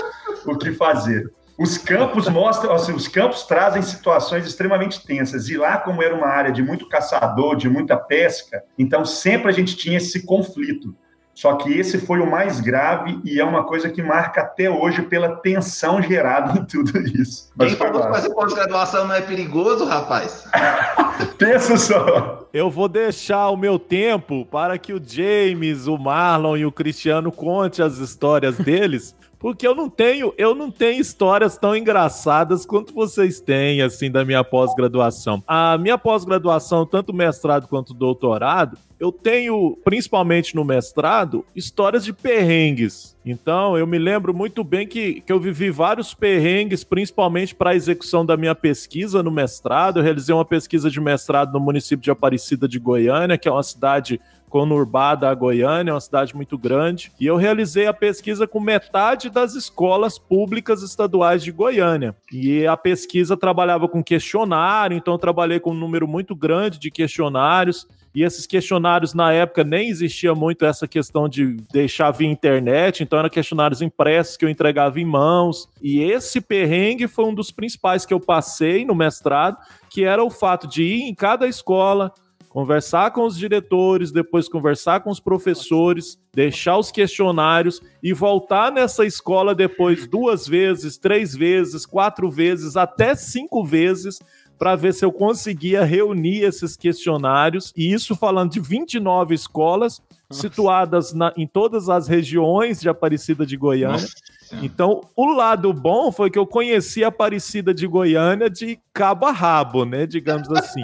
S4: o que fazer. Os campos mostram, assim, os campos trazem situações extremamente tensas. E lá, como era uma área de muito caçador, de muita pesca, então sempre a gente tinha esse conflito. Só que esse foi o mais grave e é uma coisa que marca até hoje pela tensão gerada em tudo isso.
S6: Mas Quem falou que fazer pós-graduação não é perigoso, rapaz? <laughs>
S3: Pensa só. Eu vou deixar o meu tempo para que o James, o Marlon e o Cristiano conte as histórias deles. Porque eu não tenho, eu não tenho histórias tão engraçadas quanto vocês têm, assim, da minha pós-graduação. A minha pós-graduação, tanto mestrado quanto doutorado, eu tenho, principalmente no mestrado, histórias de perrengues. Então, eu me lembro muito bem que, que eu vivi vários perrengues, principalmente para a execução da minha pesquisa no mestrado. Eu realizei uma pesquisa de mestrado no município de Aparecida de Goiânia, que é uma cidade conurbada a Goiânia, é uma cidade muito grande, e eu realizei a pesquisa com metade das escolas públicas estaduais de Goiânia. E a pesquisa trabalhava com questionário, então eu trabalhei com um número muito grande de questionários. E esses questionários, na época, nem existia muito essa questão de deixar via internet, então eram questionários impressos que eu entregava em mãos. E esse perrengue foi um dos principais que eu passei no mestrado, que era o fato de ir em cada escola, conversar com os diretores, depois conversar com os professores, deixar os questionários e voltar nessa escola depois duas vezes, três vezes, quatro vezes, até cinco vezes para ver se eu conseguia reunir esses questionários. E isso falando de 29 escolas Nossa. situadas na, em todas as regiões de Aparecida de Goiânia. Nossa. Então, o lado bom foi que eu conheci a Aparecida de Goiânia de cabo a rabo, né? Digamos assim.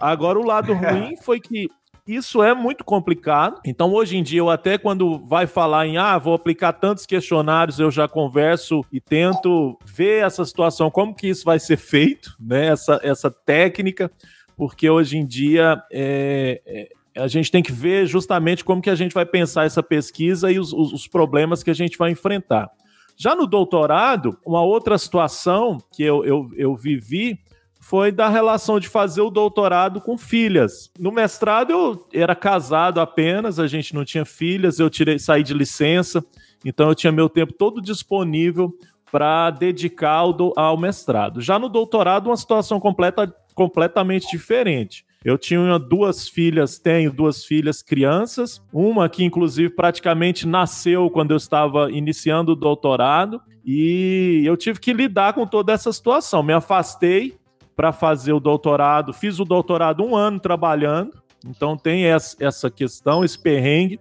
S3: Agora, o lado <laughs> ruim foi que isso é muito complicado. Então, hoje em dia, eu até quando vai falar em ah, vou aplicar tantos questionários, eu já converso e tento ver essa situação, como que isso vai ser feito, né? Essa, essa técnica, porque hoje em dia é, é, a gente tem que ver justamente como que a gente vai pensar essa pesquisa e os, os, os problemas que a gente vai enfrentar. Já no doutorado, uma outra situação que eu, eu, eu vivi foi da relação de fazer o doutorado com filhas. No mestrado eu era casado apenas, a gente não tinha filhas, eu tirei, saí de licença, então eu tinha meu tempo todo disponível para dedicar ao, ao, mestrado. Já no doutorado, uma situação completa, completamente diferente. Eu tinha duas filhas, tenho duas filhas crianças, uma que inclusive praticamente nasceu quando eu estava iniciando o doutorado, e eu tive que lidar com toda essa situação. Me afastei para fazer o doutorado. Fiz o doutorado um ano trabalhando, então tem essa questão, esse perrengue,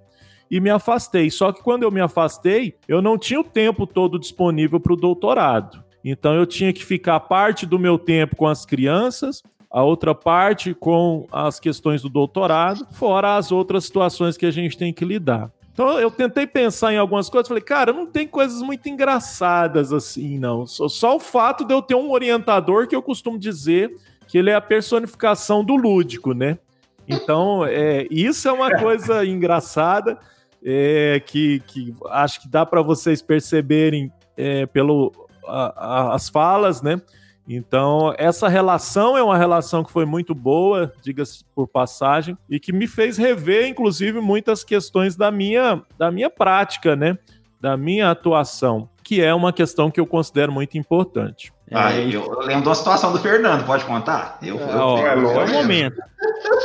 S3: e me afastei. Só que quando eu me afastei, eu não tinha o tempo todo disponível para o doutorado. Então eu tinha que ficar parte do meu tempo com as crianças, a outra parte com as questões do doutorado, fora as outras situações que a gente tem que lidar. Então eu tentei pensar em algumas coisas, falei, cara, não tem coisas muito engraçadas assim, não. Só, só o fato de eu ter um orientador que eu costumo dizer que ele é a personificação do lúdico, né? Então, é, isso é uma coisa engraçada é, que, que acho que dá para vocês perceberem é, pelo a, a, as falas, né? Então, essa relação é uma relação que foi muito boa, diga-se por passagem, e que me fez rever, inclusive, muitas questões da minha, da minha prática, né? Da minha atuação, que é uma questão que eu considero muito importante.
S6: Ah, é, eu, eu lembro da situação do Fernando, pode contar? Eu,
S3: é, ó, eu, eu, é o momento.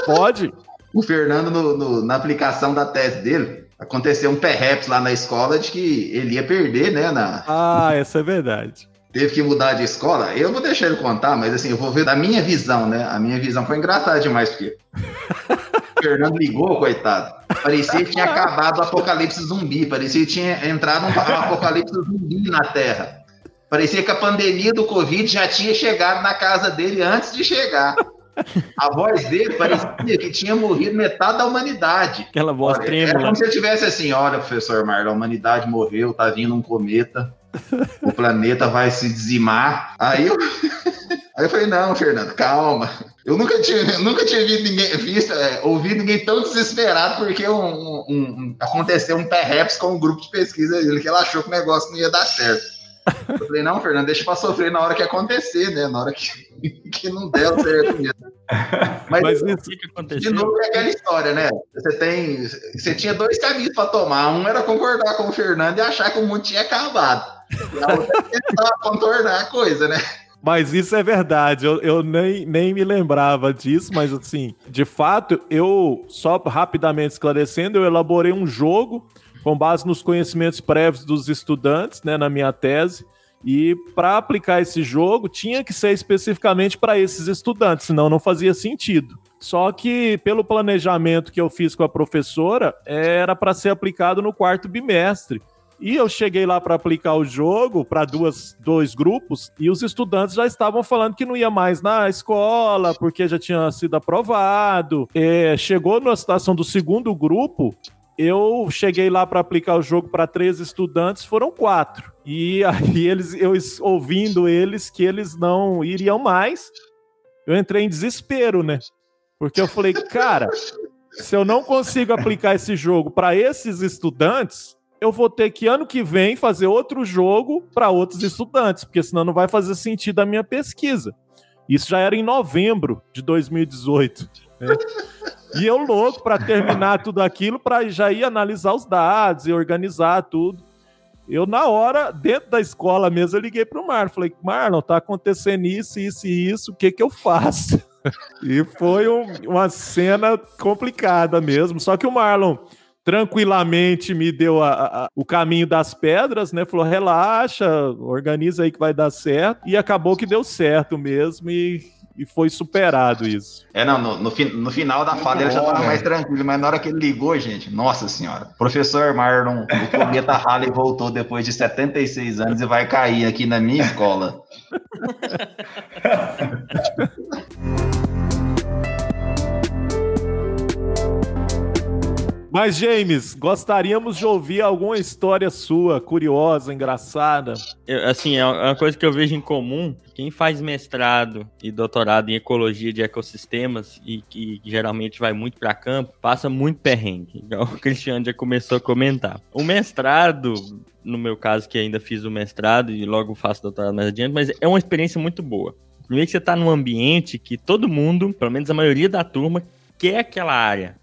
S3: Pode.
S6: O Fernando, no, no, na aplicação da tese dele, aconteceu um perhaps lá na escola de que ele ia perder, né? Na...
S3: Ah, essa é verdade
S6: teve que mudar de escola, eu vou deixar ele contar, mas assim, eu vou ver da minha visão, né? A minha visão foi engraçada demais, porque o <laughs> Fernando ligou, coitado. Parecia que tinha acabado o apocalipse zumbi, parecia que tinha entrado um <laughs> apocalipse zumbi na Terra. Parecia que a pandemia do Covid já tinha chegado na casa dele antes de chegar. A voz dele parecia que tinha morrido metade da humanidade.
S3: Aquela voz
S6: olha,
S3: trêmula.
S6: Era como se ele tivesse assim: olha, professor Marlon, a humanidade morreu, tá vindo um cometa o planeta vai se dizimar. Aí eu, <laughs> aí eu falei, não, Fernando, calma. Eu nunca tinha, nunca tinha visto ninguém, visto, é, ouvido ninguém tão desesperado porque um, um, um, aconteceu um perhaps com um grupo de pesquisa dele, que ele achou que o negócio não ia dar certo. Eu falei, não, Fernando, deixa pra sofrer na hora que acontecer, né? Na hora que, <laughs> que não der certo mesmo. Mas, Mas isso que aconteceu. De novo é aquela história, né? Você tem. Você tinha dois caminhos para tomar. Um era concordar com o Fernando e achar que o mundo tinha acabado. E a outra tentar contornar a coisa, né?
S3: Mas isso é verdade, eu, eu, nem, nem me lembrava disso, mas assim, de fato, eu, só rapidamente esclarecendo, eu elaborei um jogo com base nos conhecimentos prévios dos estudantes, né, na minha tese, e para aplicar esse jogo tinha que ser especificamente para esses estudantes, senão não fazia sentido. Só que pelo planejamento que eu fiz com a professora, era para ser aplicado no quarto bimestre. E eu cheguei lá para aplicar o jogo para dois grupos e os estudantes já estavam falando que não ia mais na escola porque já tinha sido aprovado. É, chegou na situação do segundo grupo, eu cheguei lá para aplicar o jogo para três estudantes, foram quatro. E <laughs> aí eles, eu ouvindo eles que eles não iriam mais, eu entrei em desespero, né? Porque eu falei, cara, se eu não consigo aplicar esse jogo para esses estudantes, eu vou ter que ano que vem fazer outro jogo para outros estudantes, porque senão não vai fazer sentido a minha pesquisa. Isso já era em novembro de 2018. Né? E eu louco para terminar tudo aquilo, para já ir analisar os dados e organizar tudo. Eu, na hora, dentro da escola mesmo, eu liguei para o Marlon. Falei, Marlon, tá acontecendo isso, isso e isso, o que que eu faço? <laughs> e foi um, uma cena complicada mesmo. Só que o Marlon tranquilamente me deu a, a, o caminho das pedras, né? Falou, relaxa, organiza aí que vai dar certo. E acabou que deu certo mesmo. E e foi superado isso.
S6: É, não, no, no, no final da fala ele já tava mais tranquilo, mas na hora que ele ligou, gente, nossa senhora. Professor Marlon, o cometa <laughs> Halley voltou depois de 76 anos e vai cair aqui na minha escola. <laughs>
S3: Mas, James, gostaríamos de ouvir alguma história sua, curiosa, engraçada.
S1: Eu- assim, é uma coisa que eu vejo em comum. Quem faz mestrado e doutorado em ecologia de ecossistemas e que geralmente vai muito para campo, passa muito perrengue. Igual <laughs> o Cristiano já começou a comentar. O mestrado, no meu caso, que ainda fiz o mestrado e logo faço doutorado mais adiante, mas é uma experiência muito boa. Primeiro que você está num ambiente que todo mundo, pelo menos a maioria da turma, quer aquela área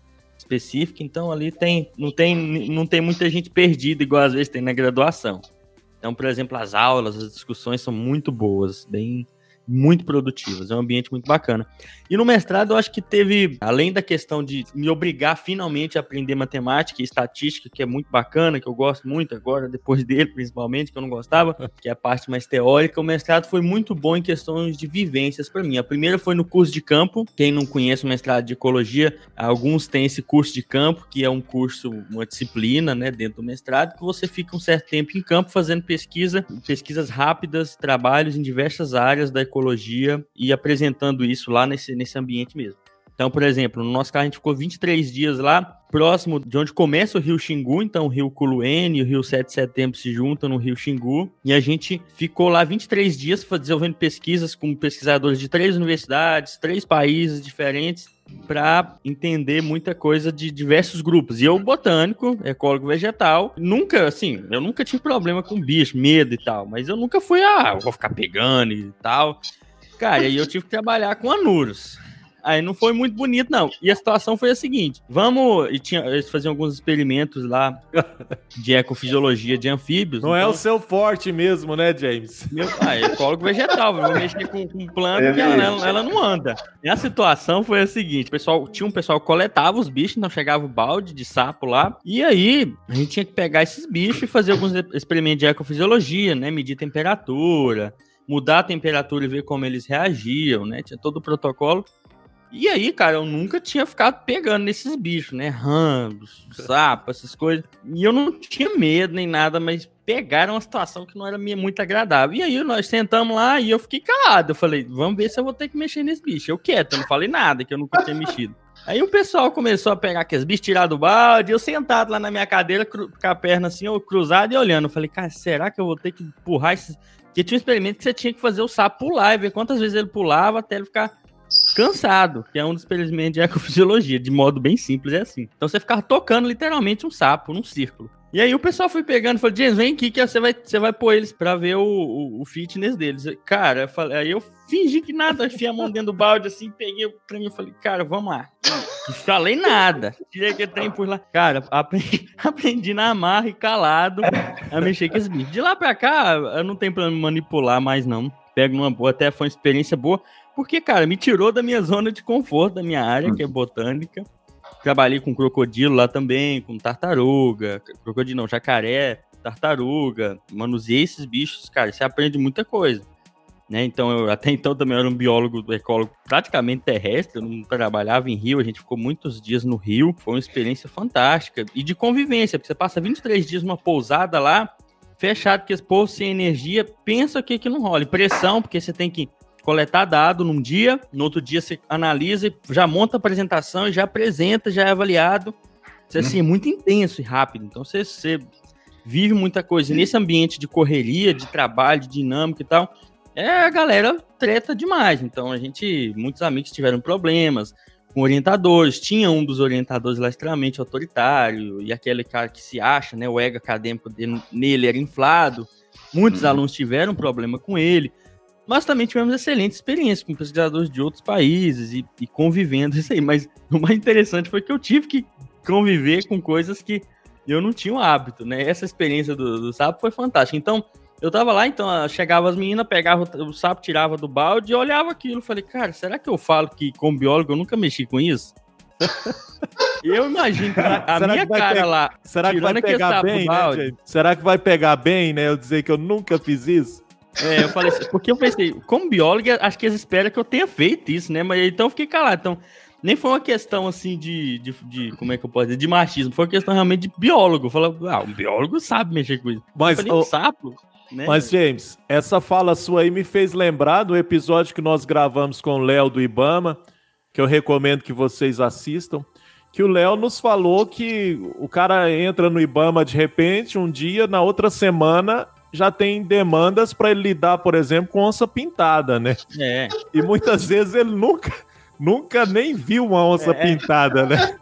S1: específica, então ali tem não tem não tem muita gente perdida igual às vezes tem na graduação. Então, por exemplo, as aulas, as discussões são muito boas, bem muito produtivas, é um ambiente muito bacana. E no mestrado eu acho que teve, além da questão de me obrigar finalmente a aprender matemática e estatística, que é muito bacana, que eu gosto muito agora, <laughs> depois dele principalmente, que eu não gostava, <laughs> que é a parte mais teórica, o mestrado foi muito bom em questões de vivências para mim. A primeira foi no curso de campo, quem não conhece o mestrado de ecologia, alguns têm esse curso de campo, que é um curso, uma disciplina, né, dentro do mestrado, que você fica um certo tempo em campo fazendo pesquisa, pesquisas rápidas, trabalhos em diversas áreas da ecologia e apresentando isso lá nesse, nesse ambiente mesmo. Então, por exemplo, no nosso caso, a gente ficou 23 dias lá, próximo de onde começa o rio Xingu, então o rio Culuene e o rio 7 de setembro se juntam no rio Xingu, e a gente ficou lá 23 dias desenvolvendo pesquisas com pesquisadores de três universidades, três países diferentes, para entender muita coisa de diversos grupos. E eu, botânico, ecólogo vegetal, nunca, assim, eu nunca tive problema com bicho, medo e tal, mas eu nunca fui, ah, vou ficar pegando e tal. Cara, e aí eu tive que trabalhar com anuros. Aí não foi muito bonito, não. E a situação foi a seguinte: vamos. E tinha, eles faziam alguns experimentos lá <laughs> de ecofisiologia de anfíbios.
S3: Não é
S1: então-
S3: o seu forte mesmo, né, James?
S1: meu pai, ecólogo vegetal, vou mexer com, com planta
S4: É
S1: que ela, ela- ela não anda. E a situação foi a seguinte: o pessoal, tinha um pessoal que coletava os bichos, então chegava o balde de sapo lá, e aí a gente tinha que pegar esses bichos e fazer alguns experimentos de ecofisiologia, né? Medir temperatura, mudar a temperatura e ver como eles reagiam, né? Tinha todo o protocolo. E aí, cara, eu nunca tinha ficado pegando nesses bichos, né? Ramos, sapo, essas coisas. E eu não tinha medo nem nada, mas pegaram uma situação que não era muito agradável. E aí nós sentamos lá e eu fiquei calado. Eu falei, vamos ver se eu vou ter que mexer nesse bicho. Eu quieto, eu não falei nada, que eu nunca tinha mexido. Aí o pessoal começou a pegar aqueles bichos, tirar do balde, eu sentado lá na minha cadeira, com a perna assim, ou cruzada e olhando. Eu falei, cara, será que eu vou ter que empurrar esses. Porque tinha um experimento que você tinha que fazer o sapo pular e ver quantas vezes ele pulava até ele ficar cansado, que é um dos experimentos de ecofisiologia, de modo bem simples, é assim. Então você ficava tocando literalmente um sapo num círculo. E aí o pessoal foi pegando e falou, James, vem aqui que você vai, você vai pôr eles pra ver o, o, o fitness deles. Cara, eu falei, aí eu fingi que nada, enfiei a mão dentro do balde assim, peguei o trem e falei, cara, vamos lá. Não falei nada. Tirei aquele trem por lá. Cara, aprendi, <laughs> aprendi na amarra e calado a mexer com esse bicho. De lá pra cá, eu não tenho plano manipular mais, não. Pego numa boa, até foi uma experiência boa. Porque, cara, me tirou da minha zona de conforto, da minha área, que é botânica. Trabalhei com crocodilo lá também, com tartaruga, crocodilo não, jacaré, tartaruga. Manuseei esses bichos, cara, você aprende muita coisa. Né? Então, eu <laughs> até então também era um biólogo, ecólogo praticamente terrestre, eu não trabalhava em Rio, a gente ficou muitos dias no Rio, foi uma experiência fantástica. E de convivência, porque você passa 23 dias numa pousada lá, fechado, porque esse povo sem energia, pensa o que que não rola. E pressão, porque você tem que coletar dado num dia, no outro dia você analisa, e já monta a apresentação e já apresenta, já é avaliado. Isso assim, é muito intenso e rápido. Então você, você vive muita coisa. E nesse ambiente de correria, de trabalho, de dinâmica e tal, é a galera treta demais. Então a gente, muitos amigos tiveram problemas com orientadores. Tinha um dos orientadores lá extremamente autoritário e aquele cara que se acha, né, o ego acadêmico dele, nele era inflado. Muitos alunos tiveram problema com ele. Mas também tivemos excelentes experiências com pesquisadores de outros países e, e convivendo <laughs> isso aí. Mas o mais interessante foi que eu tive que conviver com coisas que eu não tinha o hábito, né? Essa experiência do, do sapo foi fantástica. Então, eu tava lá, então chegava as meninas, pegava o, sapo, tirava do balde e olhava aquilo. Falei, cara, será que eu falo que, como biólogo, eu nunca mexi com isso? <laughs> eu imagino que a,
S3: Será
S1: minha cara lá,
S3: Será que vai pegar bem, né? Será que vai pegar bem, né? Eu dizer que eu nunca fiz isso?
S1: É, eu falei assim, porque eu pensei, como biólogo, acho que eles esperam que eu tenha feito isso, né? Mas então eu fiquei calado. Então, nem foi uma questão assim de, de, de como é que eu posso dizer, de machismo, foi uma questão realmente de biólogo. Falou, ah, um biólogo sabe mexer com isso.
S3: Mas,
S1: falei,
S3: ô,
S1: sapo, né?
S3: Mas, James, essa fala sua aí me fez lembrar do episódio que nós gravamos com o Léo do Ibama, que eu recomendo que vocês assistam. Que o Léo nos falou que o cara entra no Ibama de repente, um dia, na outra semana já tem demandas para ele lidar, por exemplo, com onça pintada, né?
S1: É.
S3: E muitas vezes ele nunca, nunca nem viu uma onça
S1: É.
S3: pintada, né?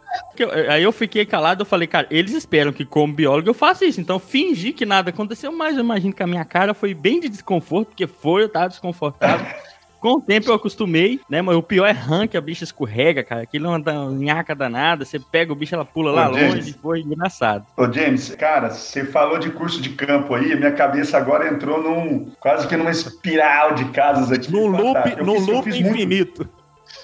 S1: Aí eu fiquei calado, eu falei, cara, eles esperam que como biólogo eu faça isso. Então fingi que nada aconteceu, mas eu imagino que a minha cara foi bem de desconforto, porque foi, eu tava desconfortável. Com o tempo eu acostumei, né? Mas o pior é que a bicha escorrega, cara. Aquilo é uma da- nhaca danada. Você pega o bicho, ela pula lá
S4: Ô, James.
S1: longe. Foi engraçado.
S4: Ô, James, cara, você falou de curso de campo aí, minha cabeça agora entrou num quase que numa espiral de casas aqui.
S3: Num loop, num
S4: fiz- eu
S3: loop
S4: fiz muito-
S3: infinito.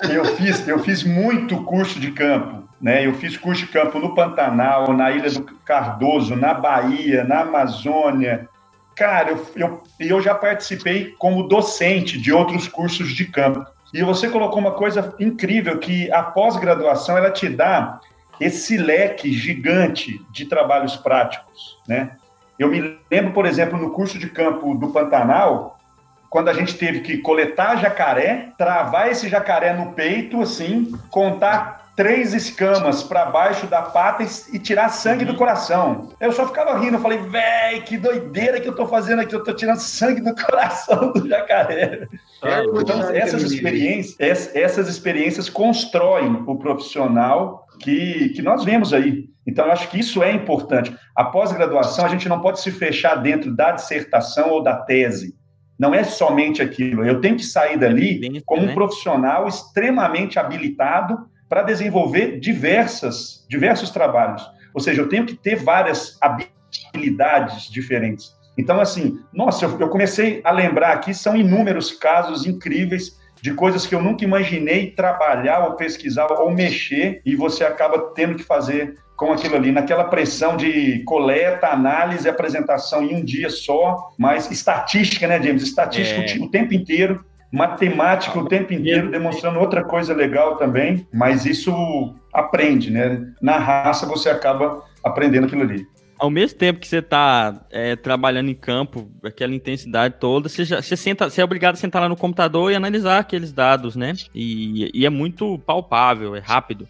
S4: Eu fiz, eu fiz muito curso de campo, né? Eu fiz curso de campo no Pantanal, na Ilha do Cardoso, na Bahia, na Amazônia. Cara, eu, eu, eu já participei como docente de outros cursos de campo. E você colocou uma coisa incrível que a pós-graduação ela te dá esse leque gigante de trabalhos práticos, né? Eu me lembro, por exemplo, no curso de campo do Pantanal, quando a gente teve que coletar jacaré, travar esse jacaré no peito, assim, contar três escamas para baixo da pata e, e tirar sangue do coração. Eu só ficava rindo, eu falei, véi, que doideira que eu tô fazendo aqui, eu tô tirando sangue do <laughs> coração do jacaré. Então, essas experiências, ess- essas experiências constroem o profissional que, que nós vemos aí. Então, eu acho que isso é importante. A pós-graduação, a gente não pode se fechar dentro da dissertação ou da tese. Não é somente aquilo. Eu tenho que sair dali como um
S1: né?
S4: profissional extremamente habilitado para desenvolver diversas, diversos trabalhos. Ou seja, eu tenho que ter várias habilidades diferentes. Então, assim, nossa, eu, comecei a lembrar aqui, são inúmeros casos incríveis de coisas que eu nunca imaginei trabalhar ou pesquisar ou mexer, e você acaba tendo que fazer com aquilo ali, naquela pressão de coleta, análise, apresentação em um dia só, mas estatística, né, James? Estatística
S1: É.
S4: o tempo inteiro, matemática o tempo inteiro, demonstrando outra coisa legal também, mas isso aprende, né? Na raça você acaba aprendendo aquilo ali.
S1: Ao mesmo tempo que você tá é, trabalhando em campo, aquela intensidade toda, você, já, você, senta, você é obrigado a sentar lá no computador e analisar aqueles dados, né? E, e é muito palpável, é rápido.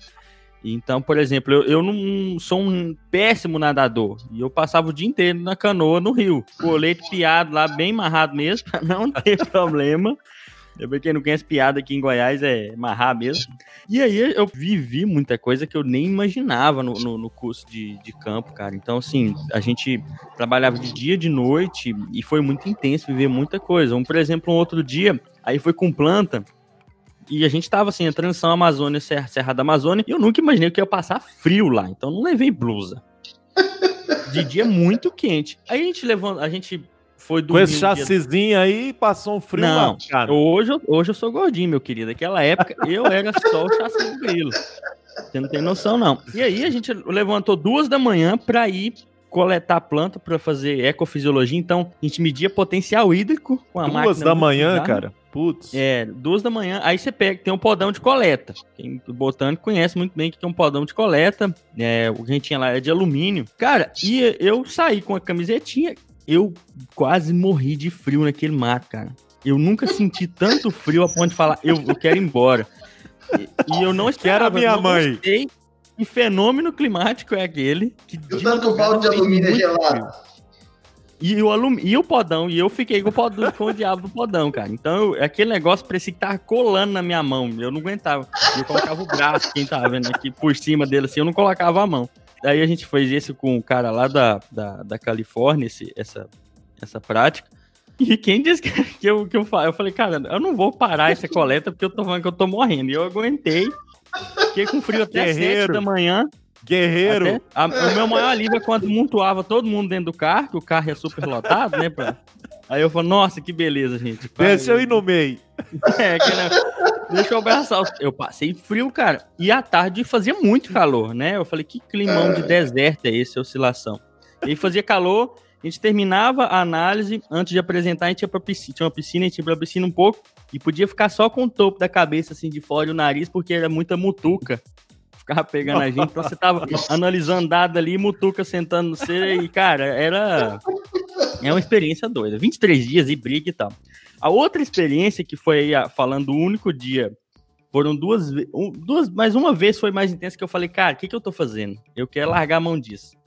S1: Então, por exemplo, eu, eu não sou um péssimo nadador. E eu passava o dia inteiro na canoa no rio. Colete piado lá, bem amarrado mesmo, <laughs> pra não ter <laughs> problema. Eu, pra quem não conhece piada aqui em Goiás, é amarrar mesmo. E aí eu vivi muita coisa que eu nem imaginava no, no, no curso de, de campo, cara. Então, assim, a gente trabalhava de dia, de noite, e foi muito intenso viver muita coisa. Um, por exemplo, um outro dia, aí foi com planta, e a gente tava assim, a transição Amazônia, Serra, Serra da Amazônia, e eu nunca imaginei que ia passar frio lá, então não levei blusa. De dia muito quente. Aí a gente levou, a gente foi
S3: Com
S1: dormir
S3: esse chassizinho aí, passou um frio
S1: Não,
S3: lá, cara.
S1: Hoje, eu- hoje eu sou gordinho, meu querido. Naquela época eu era só o chassi do grilo. Você não tem noção, não. E aí a gente levantou duas da manhã pra ir coletar planta pra fazer ecofisiologia. Então a gente media potencial hídrico com a
S3: Duas
S1: máquina
S3: da
S1: muito
S3: manhã, cara. Putz.
S1: É, duas da manhã. Aí você pega, tem um podão de coleta. Quem botânico conhece muito bem o que é um podão de coleta. É, o que a gente tinha lá é de alumínio. Cara, e eu saí com a camisetinha. Eu quase morri de frio naquele mato, cara. Eu nunca senti tanto frio a ponto de falar, eu, eu quero ir embora. E, e eu não esperava.
S3: minha
S1: eu não
S3: mãe.
S1: gostei. Que fenômeno climático é aquele? Que
S8: E o tanto balde de alumínio é gelado.
S1: frio. E o, alum... e o podão, e eu fiquei com o, podão, com o diabo do podão, cara. Então, eu- aquele negócio parecia que tava colando na minha mão. Eu não aguentava. Eu colocava o braço, quem tava vendo aqui, por cima dele, assim, eu não colocava a mão. Aí a gente fez esse com o cara lá da, da, da Califórnia, esse, essa, essa prática. E quem disse que, que eu, que eu falei? Eu falei, cara, eu não vou parar essa coleta porque eu tô falando que eu tô morrendo. E eu aguentei. Fiquei com frio até
S3: Guerreiro.
S1: 7 da manhã.
S3: Guerreiro.
S1: A- o meu maior alívio é quando mutuava todo mundo dentro do carro, que o carro é super lotado, né? pra- Aí eu falo, nossa, que beleza, gente.
S3: Deixa eu ir no meio. <laughs>
S1: É, aquele- Deixa eu abraçar. Eu passei frio, cara. E à tarde fazia muito calor, né? Eu falei, que climão de deserto é esse, oscilação? E aí fazia calor, A gente terminava a análise, antes de apresentar, a gente ia pra piscina. Tinha uma piscina, a gente ia pra piscina um pouco e podia ficar só com o topo da cabeça, assim, de fora e o nariz, porque era muita mutuca. Ficava pegando a gente, então você tava analisando dado ali, mutuca sentando no você, e, cara, era. É uma experiência doida. 23 dias e briga e tal. A outra experiência que foi aí, falando o único dia, foram duas, duas, mas uma vez foi mais intensa que eu falei, cara, o que, que eu tô fazendo? Eu quero largar a mão disso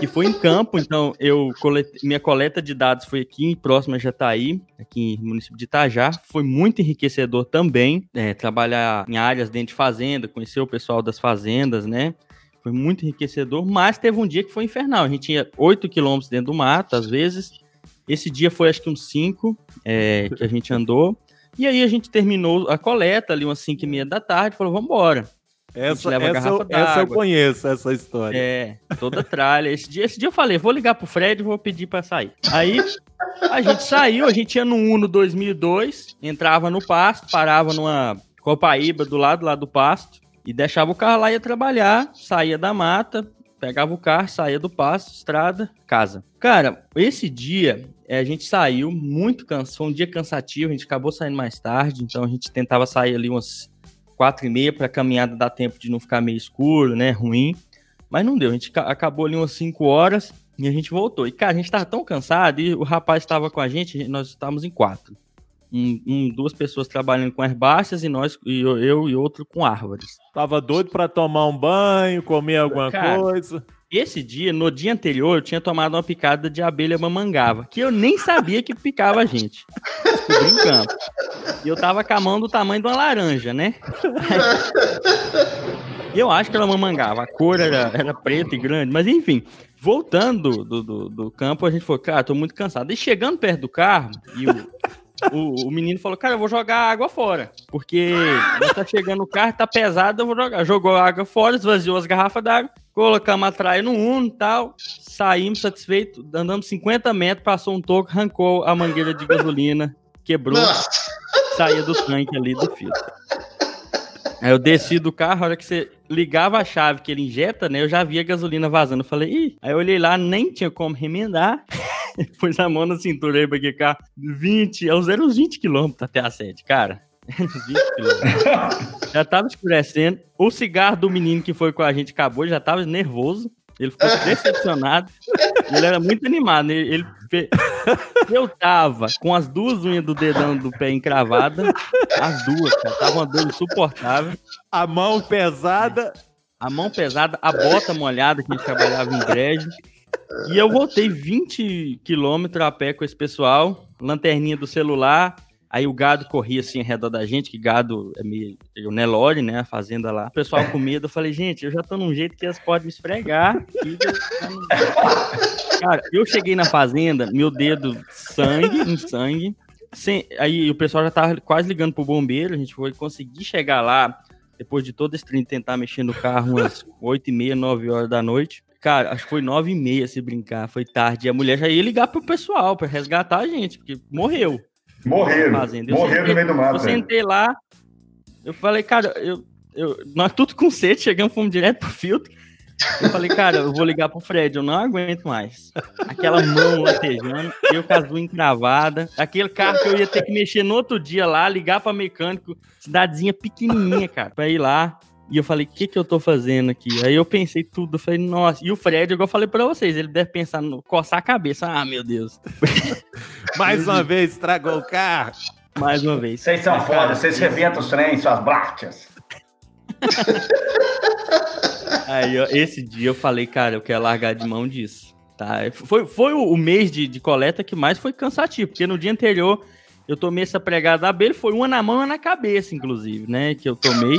S1: que foi em campo, então eu colete, minha coleta de dados foi aqui próximo a Jataí, aqui no município de Itajá, foi muito enriquecedor também, é, trabalhar em áreas dentro de fazenda, conhecer o pessoal das fazendas, né, foi muito enriquecedor, mas teve um dia que foi infernal, a gente tinha 8 quilômetros dentro do mato, às vezes, esse dia foi acho que uns 5 é, que a gente andou, e aí a gente terminou a coleta ali umas 5 e meia da tarde, falou, vamos embora.
S3: Essa, essa, eu, essa eu conheço, essa história.
S1: É, toda tralha. Esse dia, esse dia eu falei, vou ligar pro Fred e vou pedir para sair. Aí a gente saiu, a gente ia no Uno 2002, entrava no pasto, parava numa copaíba do lado lá do pasto e deixava o carro lá e ia trabalhar, saía da mata, pegava o carro, saía do pasto, estrada, casa. Cara, esse dia é, a gente saiu muito cansado, foi um dia cansativo, a gente acabou saindo mais tarde, então a gente tentava sair ali umas quatro e meia para a caminhada dar tempo de não ficar meio escuro, né, ruim. Mas não deu, a gente acabou ali umas 5 horas e a gente voltou. E, cara, a gente tava tão cansado e o rapaz estava com a gente, nós estávamos em quatro. Um, um, duas pessoas trabalhando com herbáceas e nós, e eu, eu e outro com árvores.
S3: Tava doido para tomar um banho, comer alguma cara, coisa.
S1: Esse dia, no dia anterior, eu tinha tomado uma picada de abelha mamangava, que eu nem sabia que picava a gente. Descobri em campo. E eu tava com a mão do tamanho de uma laranja, né? eu acho que ela mamangava. A cor era, era preta e grande, mas enfim. Voltando do, do, do campo, a gente falou, cara, tô muito cansado. E chegando perto do carro, e o, o, o, menino falou, cara, eu vou jogar água fora. Porque tá chegando o carro, tá pesado, eu vou jogar. Jogou a água fora, esvaziou as garrafas d'água, colocamos a traia no Uno e tal. Saímos satisfeitos, andamos 50 metros, passou um toco, arrancou a mangueira de gasolina, quebrou, Nossa. saía do tanque ali do filtro. Aí eu desci do carro, a hora que você ligava a chave que ele injeta, né? Eu já via gasolina vazando. Eu falei, ih. Aí eu olhei lá, nem tinha como remendar. <laughs> Pus a mão na cintura aí pra que cá. 20, eu zero uns 20 quilômetros até a sede, cara. <laughs> 20 quilômetros. já tava escurecendo. O cigarro do menino que foi com a gente acabou, já tava nervoso. Ele ficou <laughs> decepcionado. ele era muito animado. Ele, ele fe... Eu tava com as duas unhas do dedão do pé encravada. As duas, cara. Tava uma dor insuportável.
S3: A mão pesada.
S1: A mão pesada, a bota molhada, que a gente trabalhava em brejo. E eu voltei 20 quilômetros a pé com esse pessoal, lanterninha do celular, Aí o gado corria assim ao redor da gente, que gado é meio. O Nelore, né? A fazenda lá. O pessoal com medo. Eu falei, gente, eu já tô num jeito que elas podem me esfregar. Cara, eu cheguei na fazenda, meu dedo sangue, em sangue. Sem... Aí o pessoal já tava quase ligando pro bombeiro. A gente foi conseguir chegar lá depois de todo esse trem tentar mexer no carro umas 8 e meia, 9 horas da noite. Cara, acho que foi 9 e meia se brincar, foi tarde. E a mulher já ia ligar pro pessoal para resgatar a gente, porque morreu.
S4: Morreram. Morreram no meio do mato.
S1: Eu sentei lá, eu falei, cara, eu, eu, nós tudo com sede, chegamos, fomos direto pro filtro. Eu falei, cara, eu vou ligar pro Fred, eu não aguento mais. Aquela mão latejando, eu com as unhas encravadas, aquele carro que eu ia ter que mexer no outro dia lá, ligar pra mecânico, cidadezinha pequenininha, cara, pra ir lá. E eu falei, o que que eu tô fazendo aqui? Aí eu pensei tudo, eu falei, nossa. E o Fred, igual eu falei pra vocês, ele deve pensar no coçar a cabeça. Ah, meu Deus. <laughs>
S3: Mais uma vez, estragou o carro.
S1: Mais uma vez.
S7: Vocês são foda, vocês rebentam os trens, suas brácteas. <laughs>
S1: Aí, esse dia eu falei, cara, eu quero largar de mão disso. Tá? Foi, foi o mês de, de coleta que mais foi cansativo, porque no dia anterior eu tomei essa pregada da abelha, foi uma na mão e uma na cabeça, inclusive, né? Que eu tomei.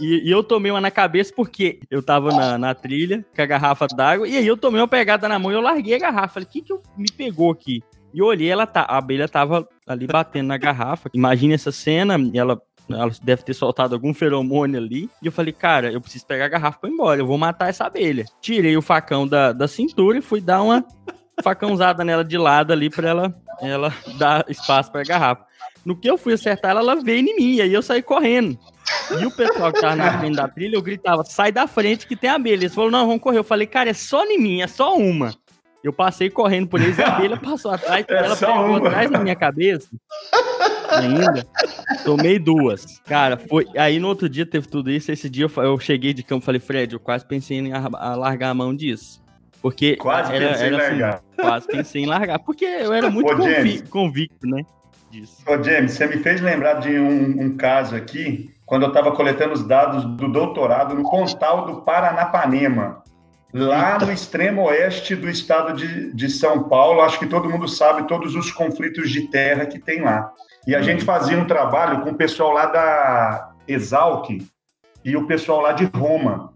S1: E, e, eu tomei uma na cabeça porque eu tava na, na trilha com a garrafa d'água, e aí eu tomei uma pegada na mão e eu larguei a garrafa. Falei, o que que eu, me pegou aqui? E eu olhei, ela tá, a abelha tava ali batendo na garrafa. Imagina essa cena, ela, ela deve ter soltado algum feromônio ali. E eu falei, cara, eu preciso pegar a garrafa pra ir embora, eu vou matar essa abelha. Tirei o facão da, da cintura e fui dar uma facãozada nela de lado ali pra ela, ela dar espaço pra garrafa. No que eu fui acertar ela, ela veio em mim, e aí eu saí correndo. E o pessoal que tava na frente da trilha, eu gritava, sai da frente que tem abelha. Eles falaram, não, vamos correr. Eu falei, cara, é só em mim, é só uma. Eu passei correndo por eles a abelha passou atrás,
S4: É
S1: ela pegou
S4: uma.
S1: atrás da minha cabeça. Ainda. Tomei duas. Cara, foi. Aí no outro dia teve tudo isso. Esse dia eu, cheguei de campo e falei, Fred, eu quase pensei em largar a mão disso. Porque.
S4: Quase
S1: era,
S4: pensei em
S1: era assim,
S4: largar.
S1: quase pensei em largar. Porque eu era muito
S4: Ô,
S1: convi- convicto, né? Disso.
S4: Ô, James, você me fez lembrar de um, um caso aqui, quando eu estava coletando os dados do doutorado no Pontal do Paranapanema, lá no extremo oeste do estado de, de São Paulo. Acho que todo mundo sabe todos os conflitos de terra que tem lá. E a gente fazia um trabalho com o pessoal lá da Exalc e o pessoal lá de Roma.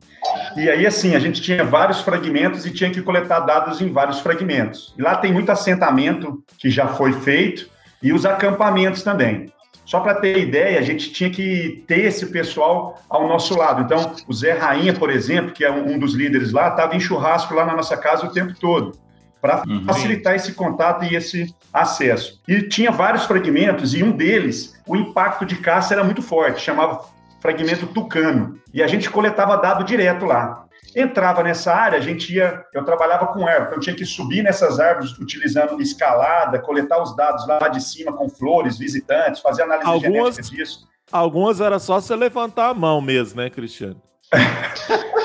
S4: E aí, assim, a gente tinha vários fragmentos e tinha que coletar dados em vários fragmentos. E lá tem muito assentamento que já foi feito e os acampamentos também. Só para ter ideia, a gente tinha que ter esse pessoal ao nosso lado. Então, o Zé Rainha, por exemplo, que é um dos líderes lá, estava em churrasco lá na nossa casa o tempo todo, para
S6: Uhum.
S4: facilitar esse contato e esse acesso. E tinha vários fragmentos, e um deles, o impacto de caça era muito forte, chamava fragmento tucano. E a gente coletava dado direto lá. Entrava nessa área, a gente ia. Eu trabalhava com erva, então eu tinha que subir nessas árvores utilizando escalada, coletar os dados lá de cima com flores, visitantes, fazer análise
S3: Algumas-
S4: genética disso.
S3: Algumas era só você levantar a mão mesmo, né, Cristiano? <laughs>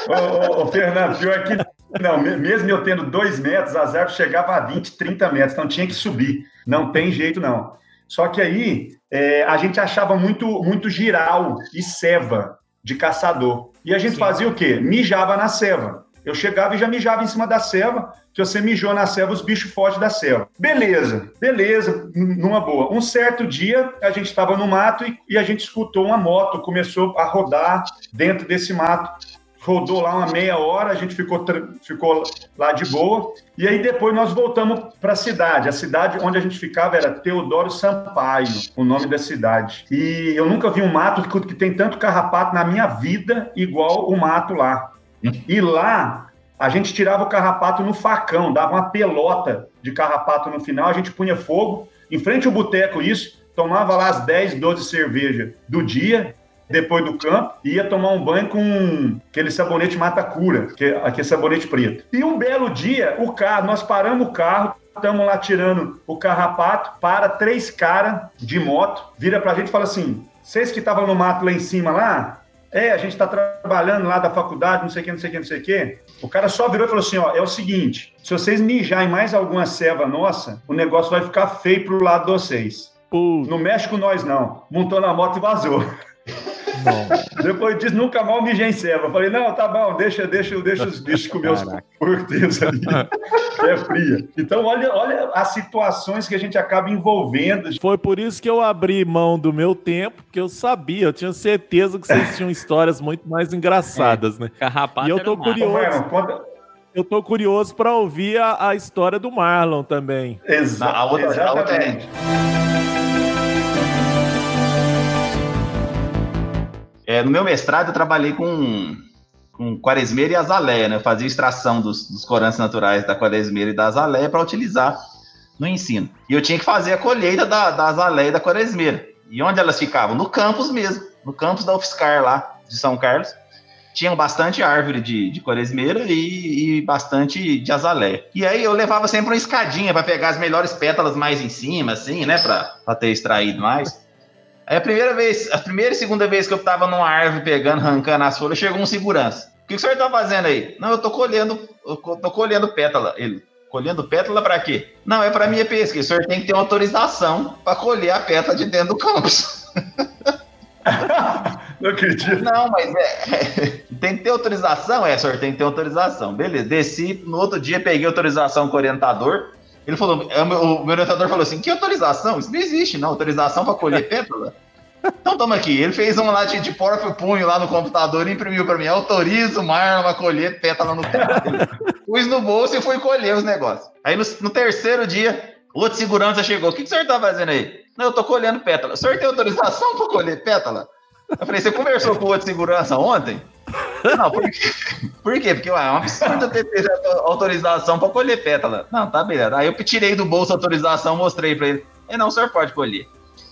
S4: Ô, ô, ô, Fernando, pior que não, me- mesmo eu tendo dois metros, as árvores chegavam a 20, 30 metros, então tinha que subir. Não tem jeito, não. Só que aí é, a gente achava muito, muito giral e ceva de caçador. E a gente fazia o quê? Mijava na ceva. Eu chegava e já mijava em cima da ceva, que você mijou na ceva, os bichos fogem da ceva. Beleza, beleza, numa boa. Um certo dia, a gente estava no mato e, e a gente escutou uma moto, começou a rodar dentro desse mato rodou lá uma meia hora, a gente ficou, ficou lá de boa. E aí depois nós voltamos para a cidade. A cidade onde a gente ficava era Teodoro Sampaio, o nome da cidade. E eu nunca vi um mato que, tem tanto carrapato na minha vida igual o mato lá. E lá a gente tirava o carrapato no facão, dava uma pelota de carrapato no final, a gente punha fogo, em frente ao boteco isso, tomava lá as 10, 12 cervejas do dia, depois do campo, e ia tomar um banho com aquele sabonete mata-cura, que é aquele sabonete preto. E um belo dia, o carro, nós paramos o carro, estamos lá tirando o carrapato, para três caras de moto, vira pra gente e fala assim: vocês que estavam no mato lá em cima lá, é, a gente está trabalhando lá da faculdade, não sei o que, não sei o que, não sei o que. O cara só virou e falou assim: ó, é o seguinte, se vocês mijarem mais alguma ceva nossa, o negócio vai ficar feio pro lado de vocês.
S3: Putz,
S4: Não mexe com nós, não. Montou na moto e vazou. Depois disso, nunca mal mijei em ceva. Eu Falei, não, tá bom, deixa, deixa, deixa os bichos comer os
S1: Caraca.
S4: corteiros ali, <laughs> é fria. Então, olha, olha as situações que a gente acaba envolvendo.
S3: Foi por isso que eu abri mão do meu tempo, porque eu sabia, eu tinha certeza que vocês tinham histórias muito mais engraçadas, né?
S1: Carrapato
S3: E eu tô curioso. Eu tô curioso pra ouvir a, a história do Marlon também.
S4: Exa-
S6: A outra- a outra é-
S4: exatamente.
S6: É, no meu mestrado, eu trabalhei com, com quaresmeira e azaleia, né? Eu fazia extração dos, dos corantes naturais da quaresmeira e da azaleia para utilizar no ensino. E eu tinha que fazer a colheita da, da azaleia e da quaresmeira. E onde elas ficavam? No campus mesmo, no campus da UFSCar lá, de São Carlos. Tinham bastante árvore de, de quaresmeira e, e bastante de azaleia. E aí eu levava sempre uma escadinha para pegar as melhores pétalas mais em cima, assim, né? Para ter extraído mais. Aí a primeira vez, a primeira e segunda vez que eu tava numa árvore pegando, arrancando as folhas, chegou um segurança. O que, que o senhor tá fazendo aí? Não, eu tô colhendo, eu tô colhendo pétala. Ele, colhendo pétala pra quê? Não, é pra minha pesca. O senhor tem que ter uma autorização pra colher a pétala de dentro do campus. <laughs>
S4: Não acredito.
S6: Não, mas é, tem que ter autorização? É, senhor, tem que ter autorização. Beleza, desci, no outro dia peguei autorização com o orientador. Ele falou, é, o meu orientador falou assim, que autorização? Isso não existe, não. Autorização para colher <laughs> pétala? Então toma aqui. Ele fez uma lá de, de porco e punho lá no computador e imprimiu para mim. Autoriza o Marlon a colher pétala no campo. <laughs> Pus no bolso e fui colher os negócios. Aí no, no terceiro dia, outro segurança chegou. O que, que o senhor tá fazendo aí? Não, eu tô colhendo pétala. O senhor tem autorização para colher pétala? Eu falei, você conversou com o outro segurança ontem? Não, por quê? Por quê? Porque ué, é um absurdo ter, autorização para colher pétala. Não, tá beleza. Aí eu tirei do bolso a autorização, mostrei para ele. E não, o senhor pode colher.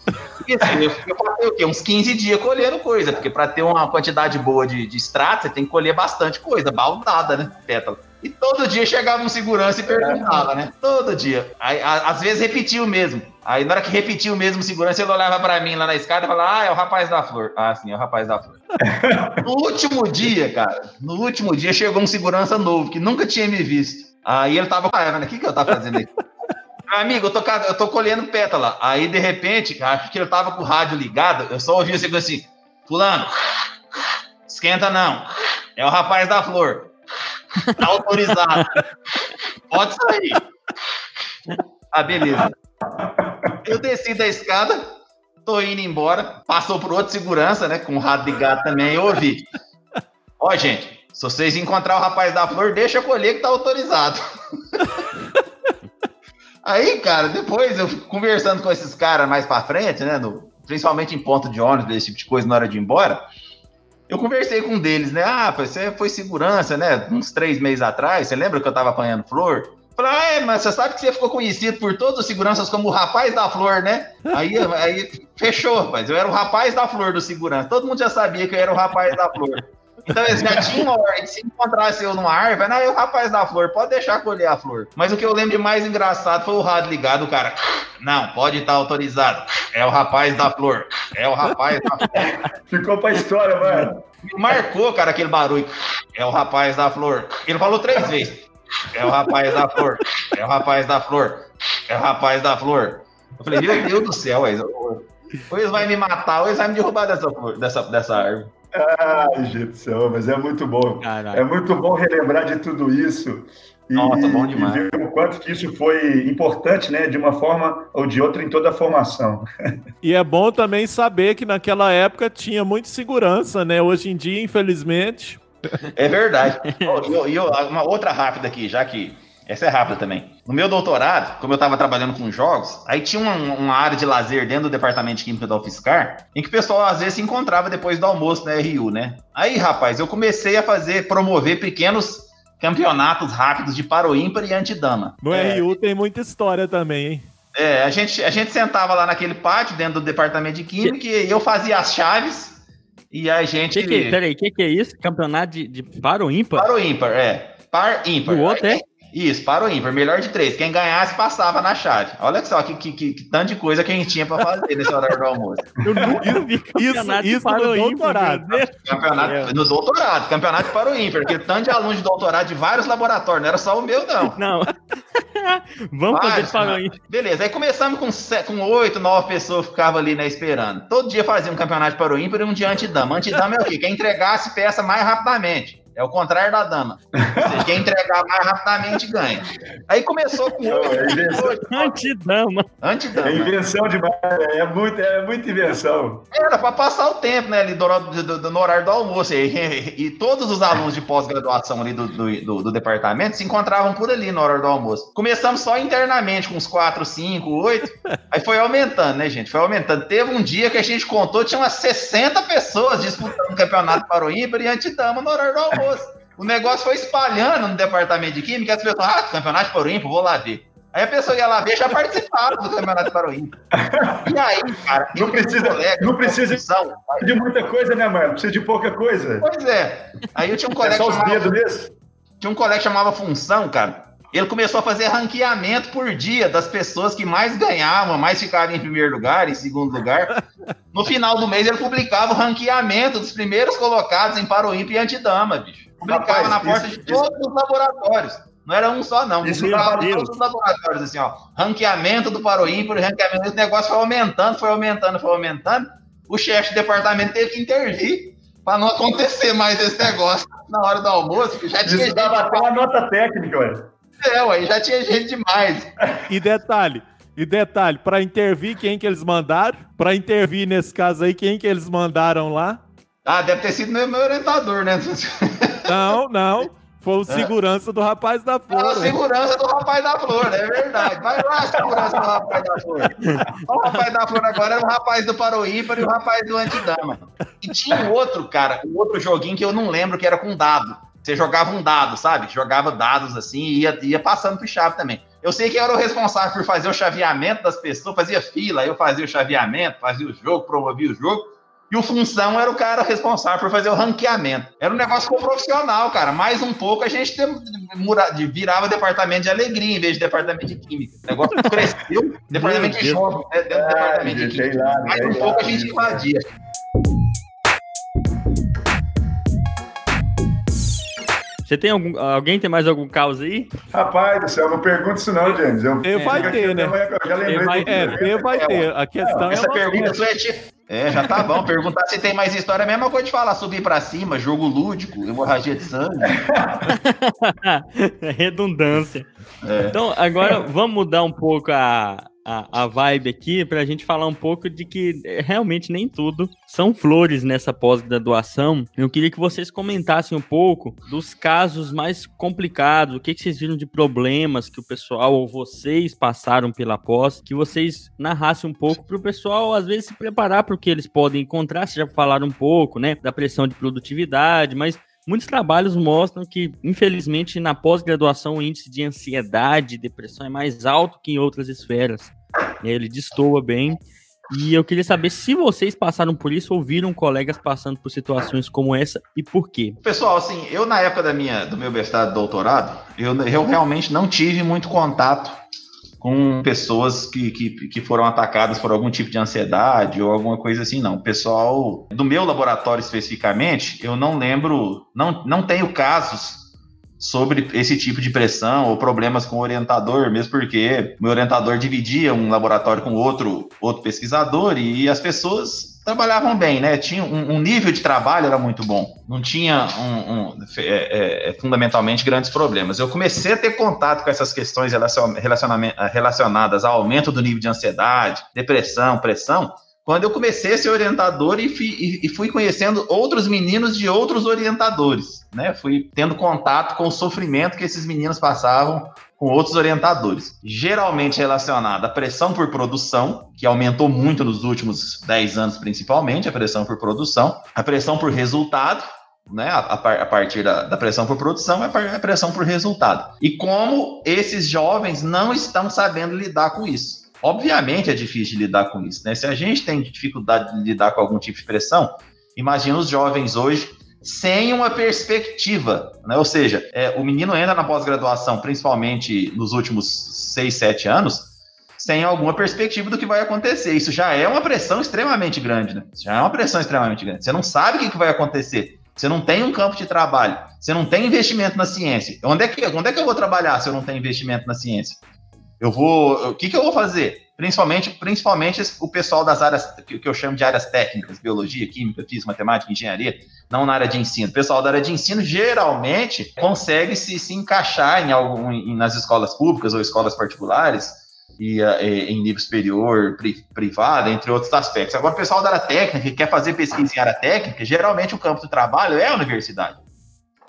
S6: Assim, eu, eu passei o quê? Uns 15 dias colhendo coisa, porque para ter uma quantidade boa de, de extrato, você tem que colher bastante coisa, baldada, né? Pétala. E todo dia chegava um segurança e perguntava, né? Todo dia. Aí, a- às vezes repetia o mesmo. Aí na hora que repetia o mesmo segurança, ele olhava pra mim lá na escada e falava: Ah, é o rapaz da flor. Ah, sim, é o rapaz da flor. <laughs> no último dia, cara, no último dia chegou um segurança novo que nunca tinha me visto. Aí ele tava com a né? O que, que eu tava fazendo aí? Amigo, eu tô, eu tô colhendo pétala. Aí, de repente, acho que ele tava com o rádio ligado, eu só ouvi o segurança assim: Fulano, esquenta não. É o rapaz da flor. Tá autorizado. Pode sair. Ah, beleza. Eu desci da escada, tô indo embora. Passou por outro segurança, né? Com o rádio ligado também. Eu ouvi. Ó, gente, se vocês encontrar o rapaz da flor, deixa eu colher que tá autorizado. Aí, cara, depois eu conversando com esses caras mais pra frente, né? no- principalmente em ponto de ônibus, desse tipo de coisa na hora de ir embora. Eu conversei com um deles, né? Ah, você foi segurança, né? Uns três meses atrás. Você lembra que eu tava apanhando flor? Falei, ah, é, mas você sabe que você ficou conhecido por todos os seguranças como o rapaz da flor, né? Aí, aí fechou, mas eu era o rapaz da flor do segurança. Todo mundo já sabia que eu era o rapaz da flor. Então eles já tinham ordem, se encontrasse eu numa árvore, não, é o rapaz da flor, pode deixar colher a flor. Mas o que eu lembro de mais engraçado foi o rádio ligado, o cara. Não, pode estar autorizado. É o rapaz da flor. É o rapaz da flor.
S4: Ficou pra história, mano.
S6: Marcou, cara, aquele barulho. É o rapaz da flor. Ele falou três vezes. É o rapaz da flor. É o rapaz da flor. É o rapaz da flor. Eu falei, meu Deus do céu, ou eles vão me matar, ou eles vão me derrubar dessa, dessa, dessa árvore.
S4: Ai, gente do céu, mas é muito bom.
S1: Caralho.
S4: É muito bom relembrar de tudo isso. E,
S6: Nossa, bom
S4: e
S6: demais.
S4: ver o quanto que isso foi importante, né? De uma forma ou de outra em toda a formação.
S3: E é bom também saber que naquela época tinha muita segurança, né? Hoje em dia, infelizmente.
S6: É verdade. <laughs> E e uma outra rápida aqui, já que essa é rápida também. No meu doutorado, como eu estava trabalhando com jogos, aí tinha uma, uma área de lazer dentro do departamento de química da UFSCar, em que o pessoal às vezes se encontrava depois do almoço na RU, né? Aí, rapaz, eu comecei a fazer, promover pequenos campeonatos rápidos de paro ímpar e antidama.
S3: No
S6: É,
S3: RU tem muita história também, hein?
S6: É, a gente, a gente sentava lá naquele pátio dentro do departamento de química e eu fazia as chaves e a gente.
S1: Que que, peraí, o que, que é isso? Campeonato de, de par ou ímpar?
S6: Par ou ímpar, é. Par ímpar.
S1: O outro é?
S6: Isso, par ou ímpar. Melhor de três. Quem ganhasse passava na chave. Olha só que, que, que, que tanto de coisa que a gente tinha pra fazer nesse horário do almoço. <laughs>
S1: Eu nunca vi campeonato
S3: isso
S1: par
S3: no
S1: ou ímpar,
S3: doutorado.
S1: meu Deus.
S6: Campeonato
S1: É.
S6: no doutorado, campeonato de par ou ímpar. Porque tanto de alunos de doutorado de vários laboratórios, não era só o meu, não. <laughs>
S1: Não. <laughs> Vamos fazer
S6: Vários,
S1: de par ou
S6: né?
S1: ímpar.
S6: Beleza, aí começamos com, com oito, nove pessoas que ficavam ali, né, esperando. Todo dia fazia um campeonato de paro ímpar e um de antidama. Antidama é o quê? Quem entregasse peça mais rapidamente. É o contrário da dama. Seja, quem entregar mais rapidamente ganha. Aí começou com
S4: Não, é invenção.
S1: Antidama.
S6: Antidama.
S4: é invenção demais. É, muito, é muita invenção.
S6: Era para passar o tempo, né, ali do, do- do- no horário do almoço. E, e- todos os alunos de pós-graduação ali do, do, do- do departamento se encontravam por ali na hora do almoço. Começamos só internamente, com uns 4, 5, 8. Aí foi aumentando, né, gente? Foi aumentando. Teve um dia que a gente contou, tinha umas 60 pessoas disputando o campeonato para o ímpar e antidama no horário do almoço. O negócio foi espalhando no departamento de química, as pessoas, ah, campeonato para o ímpar, vou lá ver. Aí a pessoa ia lá ver, já participava do campeonato para o ímpar. E aí, cara,
S4: Não precisa-
S6: colega,
S4: não precisa- De muita coisa, né, mano? Precisa de pouca coisa.
S6: Pois é. Aí eu tinha um
S4: É
S6: colega
S4: só
S6: que
S4: os
S6: chamava,
S4: dedos mesmo.
S6: tinha um colega que chamava Função, cara. Ele começou a fazer ranqueamento por dia das pessoas que mais ganhavam, mais ficavam em primeiro lugar, em segundo lugar. No final do mês, ele publicava o ranqueamento dos primeiros colocados em Paroímpa e Antidama, bicho. Publicava
S4: Rapaz,
S6: na porta
S4: isso-
S6: de todos os laboratórios. Não era um só, não.
S4: Isso,
S6: Publicava todos os laboratórios, assim, ó. Ranqueamento do Paroímpa, ranqueamento. Esse negócio foi aumentando, foi aumentando, foi aumentando. O chefe de departamento teve que intervir para não acontecer mais esse negócio na hora do almoço, que já tinha
S4: Isso dava até uma nota técnica, ué.
S6: É, ué, já tinha gente demais.
S3: E detalhe, e detalhe, pra intervir, quem que eles mandaram? Pra intervir nesse caso aí, quem que eles mandaram lá?
S6: Ah, deve ter sido meu, orientador, né?
S3: Não, não. Foi o segurança do rapaz da flor. hein?
S6: segurança do rapaz da flor, é verdade. Vai lá, segurança do rapaz da flor. O rapaz da flor agora era o rapaz do Paroímpar e o rapaz do Antidama. E tinha outro, cara, um outro joguinho que eu não lembro que era com dado. Você jogava um dado, sabe? Jogava dados assim e ia, ia passando pro chave também. Eu sei que eu era o responsável por fazer o chaveamento das pessoas, fazia fila, eu fazia o chaveamento, fazia o jogo, promovia o jogo. E o Função era o cara responsável por fazer o ranqueamento. Era um negócio profissional, cara. Mais um pouco a gente virava departamento de alegria em vez de departamento de química. O negócio cresceu, <laughs> departamento de jogos, né? Dentro do departamento de química. Mais um pouco a gente invadia.
S1: Você tem algum. Alguém tem mais algum caos aí?
S4: Rapaz do céu, não pergunta isso não, James. Eu,
S3: eu vai ter, né? Eu já lembrei. Vai, é, vai ter. A questão
S6: é. Essa pergunta sua é tipo. É, já tá bom. Perguntar se tem mais história, é a mesma coisa de falar subir para cima, jogo lúdico, hemorragia de sangue.
S1: é <laughs> redundância. É. Então, agora vamos mudar um pouco a, a, a vibe aqui para a gente falar um pouco de que é, realmente nem tudo são flores nessa pós-graduação. Eu queria que vocês comentassem um pouco dos casos mais complicados, o que, que vocês viram de problemas que o pessoal ou vocês passaram pela pós, que vocês narrassem um pouco para o pessoal às vezes se preparar para o que eles podem encontrar. Vocês já falaram um pouco, né, da pressão de produtividade, mas Muitos trabalhos mostram que, infelizmente, na pós-graduação o índice de ansiedade e depressão é mais alto que em outras esferas. Ele destoa bem. E eu queria saber se vocês passaram por isso ou viram colegas passando por situações como essa e por quê.
S6: Pessoal, assim, eu na época da minha, do meu mestrado doutorado, eu, eu realmente não tive muito contato com pessoas que, que, que, foram atacadas por algum tipo de ansiedade ou alguma coisa assim, não. Pessoal do meu laboratório especificamente, eu não lembro, não, não tenho casos sobre esse tipo de pressão ou problemas com o orientador, mesmo porque meu orientador dividia um laboratório com outro, outro pesquisador e as pessoas trabalhavam bem, né? Tinha um, um, nível de trabalho era muito bom, não tinha um, um é, é, é fundamentalmente grandes problemas. Eu comecei a ter contato com essas questões relacionadas ao aumento do nível de ansiedade, depressão, pressão, quando eu comecei a ser orientador e fui, e fui conhecendo outros meninos de outros orientadores, né? Fui tendo contato com o sofrimento que esses meninos passavam com outros orientadores, geralmente relacionada à pressão por produção, que aumentou muito nos últimos 10 anos, principalmente, a pressão por produção, a pressão por resultado, né, a, a, partir da, da, pressão por produção é a pressão por resultado. E como esses jovens não estão sabendo lidar com isso. Obviamente é difícil de lidar com isso, né? Se a gente tem dificuldade de lidar com algum tipo de pressão, imagina os jovens hoje sem uma perspectiva, né? Ou seja, é, o menino entra na pós-graduação, principalmente nos últimos seis, sete anos, sem alguma perspectiva do que vai acontecer. Isso já é uma pressão extremamente grande, né? Isso já é uma pressão extremamente grande. Você não sabe o que, que vai acontecer. Você não tem um campo de trabalho. Você não tem investimento na ciência. Onde é que, onde é que eu vou trabalhar se eu não tenho investimento na ciência? Eu vou. O que, que eu vou fazer? Principalmente, principalmente o pessoal das áreas que eu chamo de áreas técnicas, biologia, química, física, matemática, engenharia, não na área de ensino. O pessoal da área de ensino geralmente consegue se, se encaixar em algum, em, nas escolas públicas ou escolas particulares e, e em nível superior, pri, privado, entre outros aspectos. Agora, o pessoal da área técnica que quer fazer pesquisa em área técnica, geralmente o campo de trabalho é a universidade.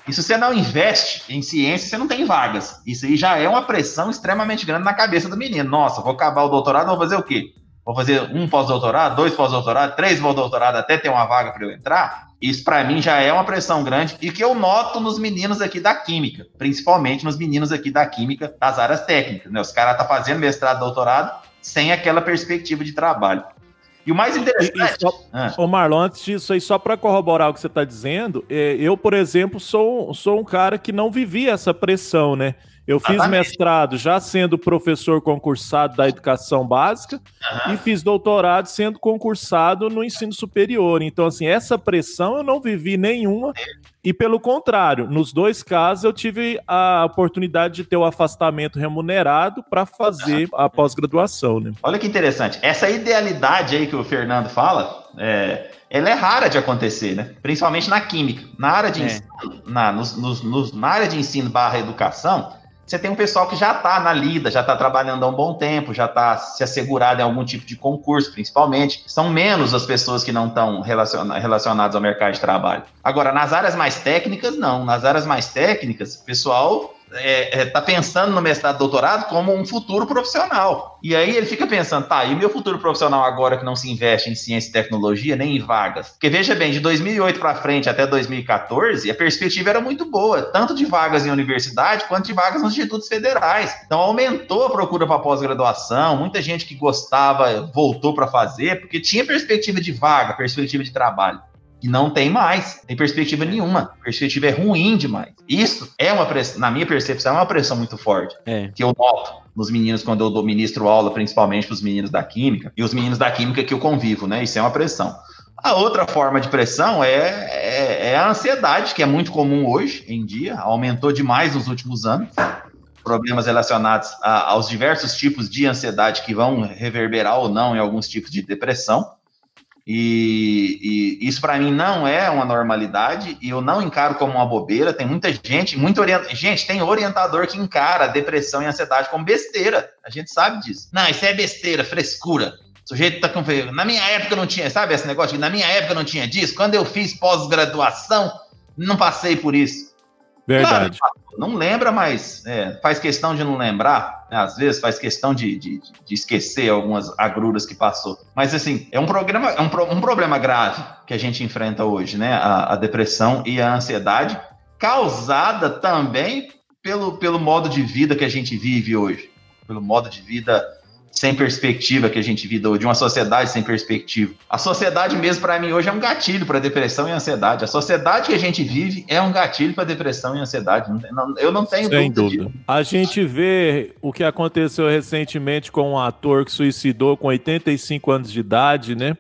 S6: E se você não investe em ciência, você não tem vagas. Isso aí já é uma pressão extremamente grande na cabeça do menino. Nossa, vou acabar o doutorado, vou fazer o quê? Vou fazer um pós-doutorado, dois pós-doutorado, três pós-doutorado até ter uma vaga para eu entrar? Isso para mim já é uma pressão grande e que eu noto nos meninos aqui da química, principalmente nos meninos aqui da química das áreas técnicas. Né? Os caras estão tá fazendo mestrado, doutorado sem aquela perspectiva de trabalho. E o mais interessante. E, e
S3: ah. Ô Marlon, antes disso aí, só para corroborar o que você está dizendo, é, eu, por exemplo, sou, sou um cara que não vivia essa pressão, né? Eu fiz Exatamente. mestrado já sendo professor concursado da educação básica uhum. e fiz doutorado sendo concursado no ensino superior. Então, assim, essa pressão eu não vivi nenhuma. E pelo contrário, nos dois casos eu tive a oportunidade de ter o afastamento remunerado para fazer a pós-graduação. Né?
S6: Olha que interessante. Essa idealidade aí que o Fernando fala, é, ela é rara de acontecer, né? Principalmente na química. Na área de é. ensino, na, nos, nos, na área de ensino barra educação, você tem um pessoal que já está na lida, já está trabalhando há um bom tempo, já está se assegurado em algum tipo de concurso, principalmente. São menos as pessoas que não estão relacionadas ao mercado de trabalho. Agora, nas áreas mais técnicas, não. Nas áreas mais técnicas, o pessoal é, é, tá pensando no mestrado doutorado como um futuro profissional. E aí ele fica pensando, tá, e meu futuro profissional agora que não se investe em ciência e tecnologia, nem em vagas? Porque veja bem, de 2008 para frente até 2014, a perspectiva era muito boa, tanto de vagas em universidade quanto de vagas nos institutos federais. Então aumentou a procura para pós-graduação, muita gente que gostava voltou para fazer, porque tinha perspectiva de vaga, perspectiva de trabalho. E não tem mais, tem perspectiva nenhuma. A perspectiva é ruim demais. Isso é uma pressão, na minha percepção, é uma pressão muito forte. É. Que eu noto nos meninos quando eu ministro aula, principalmente para os meninos da química, e os meninos da química que eu convivo, né? Isso é uma pressão. A outra forma de pressão é, é, é, a ansiedade, que é muito comum hoje em dia, aumentou demais nos últimos anos. Problemas relacionados a, aos diversos tipos de ansiedade que vão reverberar ou não em alguns tipos de depressão. E, e isso para mim não é uma normalidade e eu não encaro como uma bobeira. Tem muita gente, muito orient... gente, tem orientador que encara depressão e ansiedade como besteira. A gente sabe disso. Não, isso é besteira, frescura. O sujeito tá com. Na minha época não tinha, sabe esse negócio na minha época não tinha disso? Quando eu fiz pós-graduação, não passei por isso.
S3: Verdade.
S6: Claro, não lembra, mas é, faz questão de não lembrar, né? às vezes faz questão de, de, de, esquecer algumas agruras que passou. Mas assim, é um, programa, é um, um problema grave que a gente enfrenta hoje, né? A, a, depressão e a ansiedade, causada também pelo, pelo modo de vida que a gente vive hoje, pelo modo de vida sem perspectiva que a gente vive de uma sociedade sem perspectiva. A sociedade mesmo para mim hoje é um gatilho para depressão e ansiedade. A sociedade que a gente vive é um gatilho para depressão e ansiedade. Eu não tenho
S3: sem dúvida. dúvida. A gente vê o que aconteceu recentemente com um ator que suicidou com 85 anos de idade, né?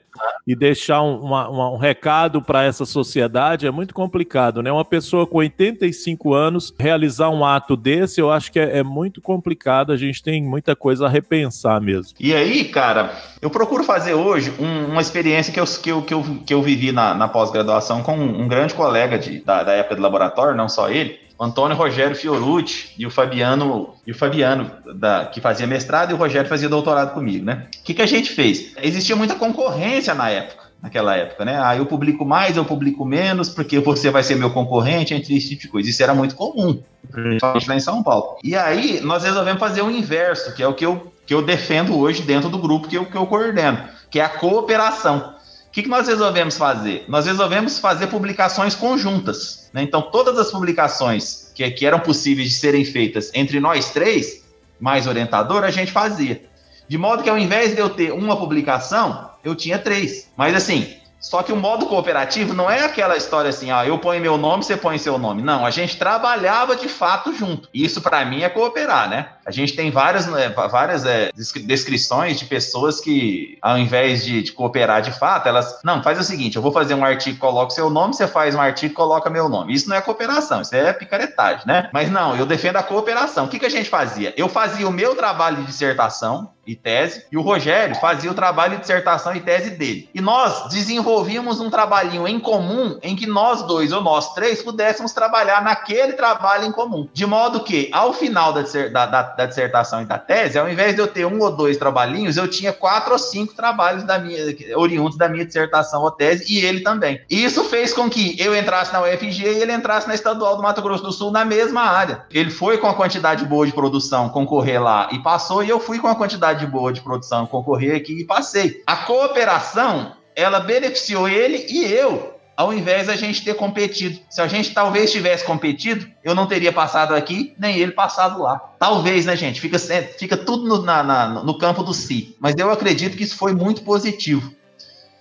S3: E deixar um, uma, um recado para essa sociedade é muito complicado, né? Uma pessoa com 85 anos realizar um ato desse, eu acho que é, é muito complicado. A gente tem muita coisa a repensar mesmo.
S6: E aí, cara, eu procuro fazer hoje um, uma experiência que eu, que eu, que eu, que eu vivi na, na pós-graduação com um, um, grande colega de, da, da época do laboratório, não só ele, Antônio Rogério Fiorucci e o Fabiano, e o Fabiano da, que fazia mestrado e o Rogério fazia doutorado comigo, né? O que, que a gente fez? Existia muita concorrência na época, naquela época, né? Ah, eu publico mais, eu publico menos, porque você vai ser meu concorrente, entre esse tipo de coisa. Isso era muito comum, principalmente lá em São Paulo. E aí, nós resolvemos fazer o inverso, que é o que eu, que eu defendo hoje dentro do grupo que eu, que eu coordeno, que é a cooperação que, que nós resolvemos fazer? Nós resolvemos fazer publicações conjuntas. Né? Então, todas as publicações que, que eram possíveis de serem feitas entre nós três, mais orientador, a gente fazia. De modo que ao invés de eu ter uma publicação, eu tinha três. Mas assim, só que o modo cooperativo não é aquela história assim, ah, eu ponho meu nome, você põe seu nome. Não, a gente trabalhava de fato junto. Isso para mim é cooperar, né? A gente tem várias, né, várias é, descrições de pessoas que, ao invés de, de, cooperar de fato, elas, não, faz o seguinte, eu vou fazer um artigo, coloca seu nome, você faz um artigo, coloca meu nome. Isso não é cooperação, isso é picaretagem, né? Mas não, eu defendo a cooperação. O que, que a gente fazia? Eu fazia o meu trabalho de dissertação, e tese, e o Rogério fazia o trabalho de dissertação e tese dele. E nós desenvolvíamos um trabalhinho em comum em que nós dois ou nós três pudéssemos trabalhar naquele trabalho em comum. De modo que, ao final da, da, da, da dissertação e da tese, ao invés de eu ter um ou dois trabalhinhos, eu tinha quatro ou cinco trabalhos da minha, oriundos da minha dissertação ou tese, e ele também. Isso fez com que eu entrasse na UFG e ele entrasse na Estadual do Mato Grosso do Sul na mesma área. Ele foi com a quantidade boa de produção concorrer lá e passou, e eu fui com a quantidade qualidade boa de produção concorrer aqui e passei. A cooperação, ela beneficiou ele e eu, ao invés da gente ter competido. Se a gente talvez tivesse competido, eu não teria passado aqui, nem ele passado lá. Talvez, né, gente? Fica, fica tudo no, na, na, no campo do si. Mas eu acredito que isso foi muito positivo.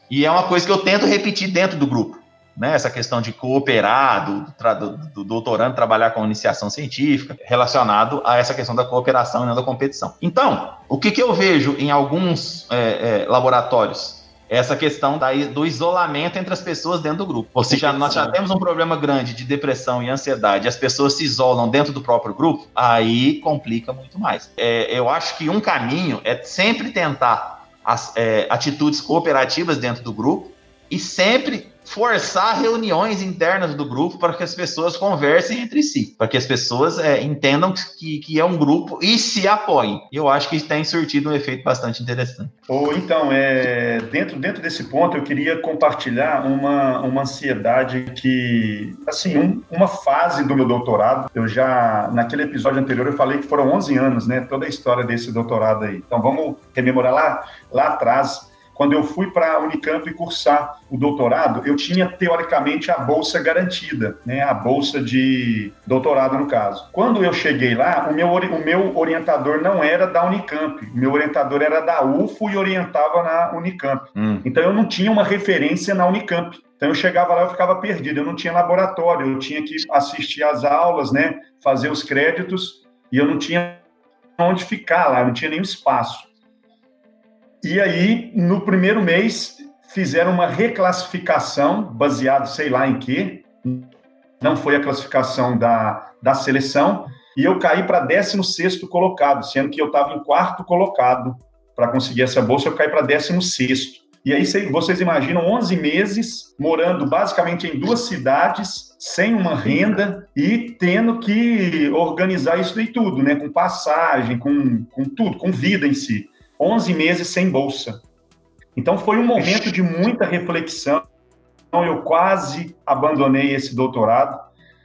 S6: E é uma coisa que eu tento repetir dentro do grupo né, essa questão de cooperar, do, do, do, doutorando trabalhar com iniciação científica, relacionado a essa questão da cooperação e não da competição. Então, o que, que eu vejo em alguns é, é, laboratórios? Essa questão daí, do isolamento entre as pessoas dentro do grupo. Ou seja, nós já temos um problema grande de depressão e ansiedade, e as pessoas se isolam dentro do próprio grupo, aí complica muito mais. É, eu acho que um caminho é sempre tentar as, é, atitudes cooperativas dentro do grupo, e sempre forçar reuniões internas do grupo para que as pessoas conversem entre si, para que as pessoas é, entendam que, que é um grupo e se apoiem. Eu acho que tem surtido um efeito bastante interessante.
S4: Ou então, é, dentro, dentro desse ponto, eu queria compartilhar uma, uma ansiedade que, assim, um, uma fase do meu doutorado, eu já, naquele episódio anterior, eu falei que foram 11 anos, né, toda a história desse doutorado aí. Então, vamos rememorar lá, lá atrás, quando eu fui para a Unicamp cursar o doutorado, eu tinha teoricamente a bolsa garantida, né? A bolsa de doutorado no caso. Quando eu cheguei lá, o meu, o meu orientador não era da Unicamp, o meu orientador era da UFO e orientava na Unicamp. Hum. Então eu não tinha uma referência na Unicamp. Então eu chegava lá, eu ficava perdido, eu não tinha laboratório, eu tinha que assistir às aulas, né? Fazer os créditos e eu não tinha onde ficar lá, não tinha nenhum espaço. E aí, no primeiro mês, fizeram uma reclassificação, baseado sei lá em quê, não foi a classificação da, da seleção, e eu caí para 16 colocado, sendo que eu estava em quarto colocado para conseguir essa bolsa, eu caí para 16. E aí vocês imaginam 11 meses morando basicamente em duas cidades, sem uma renda e tendo que organizar isso e tudo, né? Com passagem, com, com tudo, com vida em si. 11 meses sem bolsa. Então foi um momento de muita reflexão. Eu quase abandonei esse doutorado.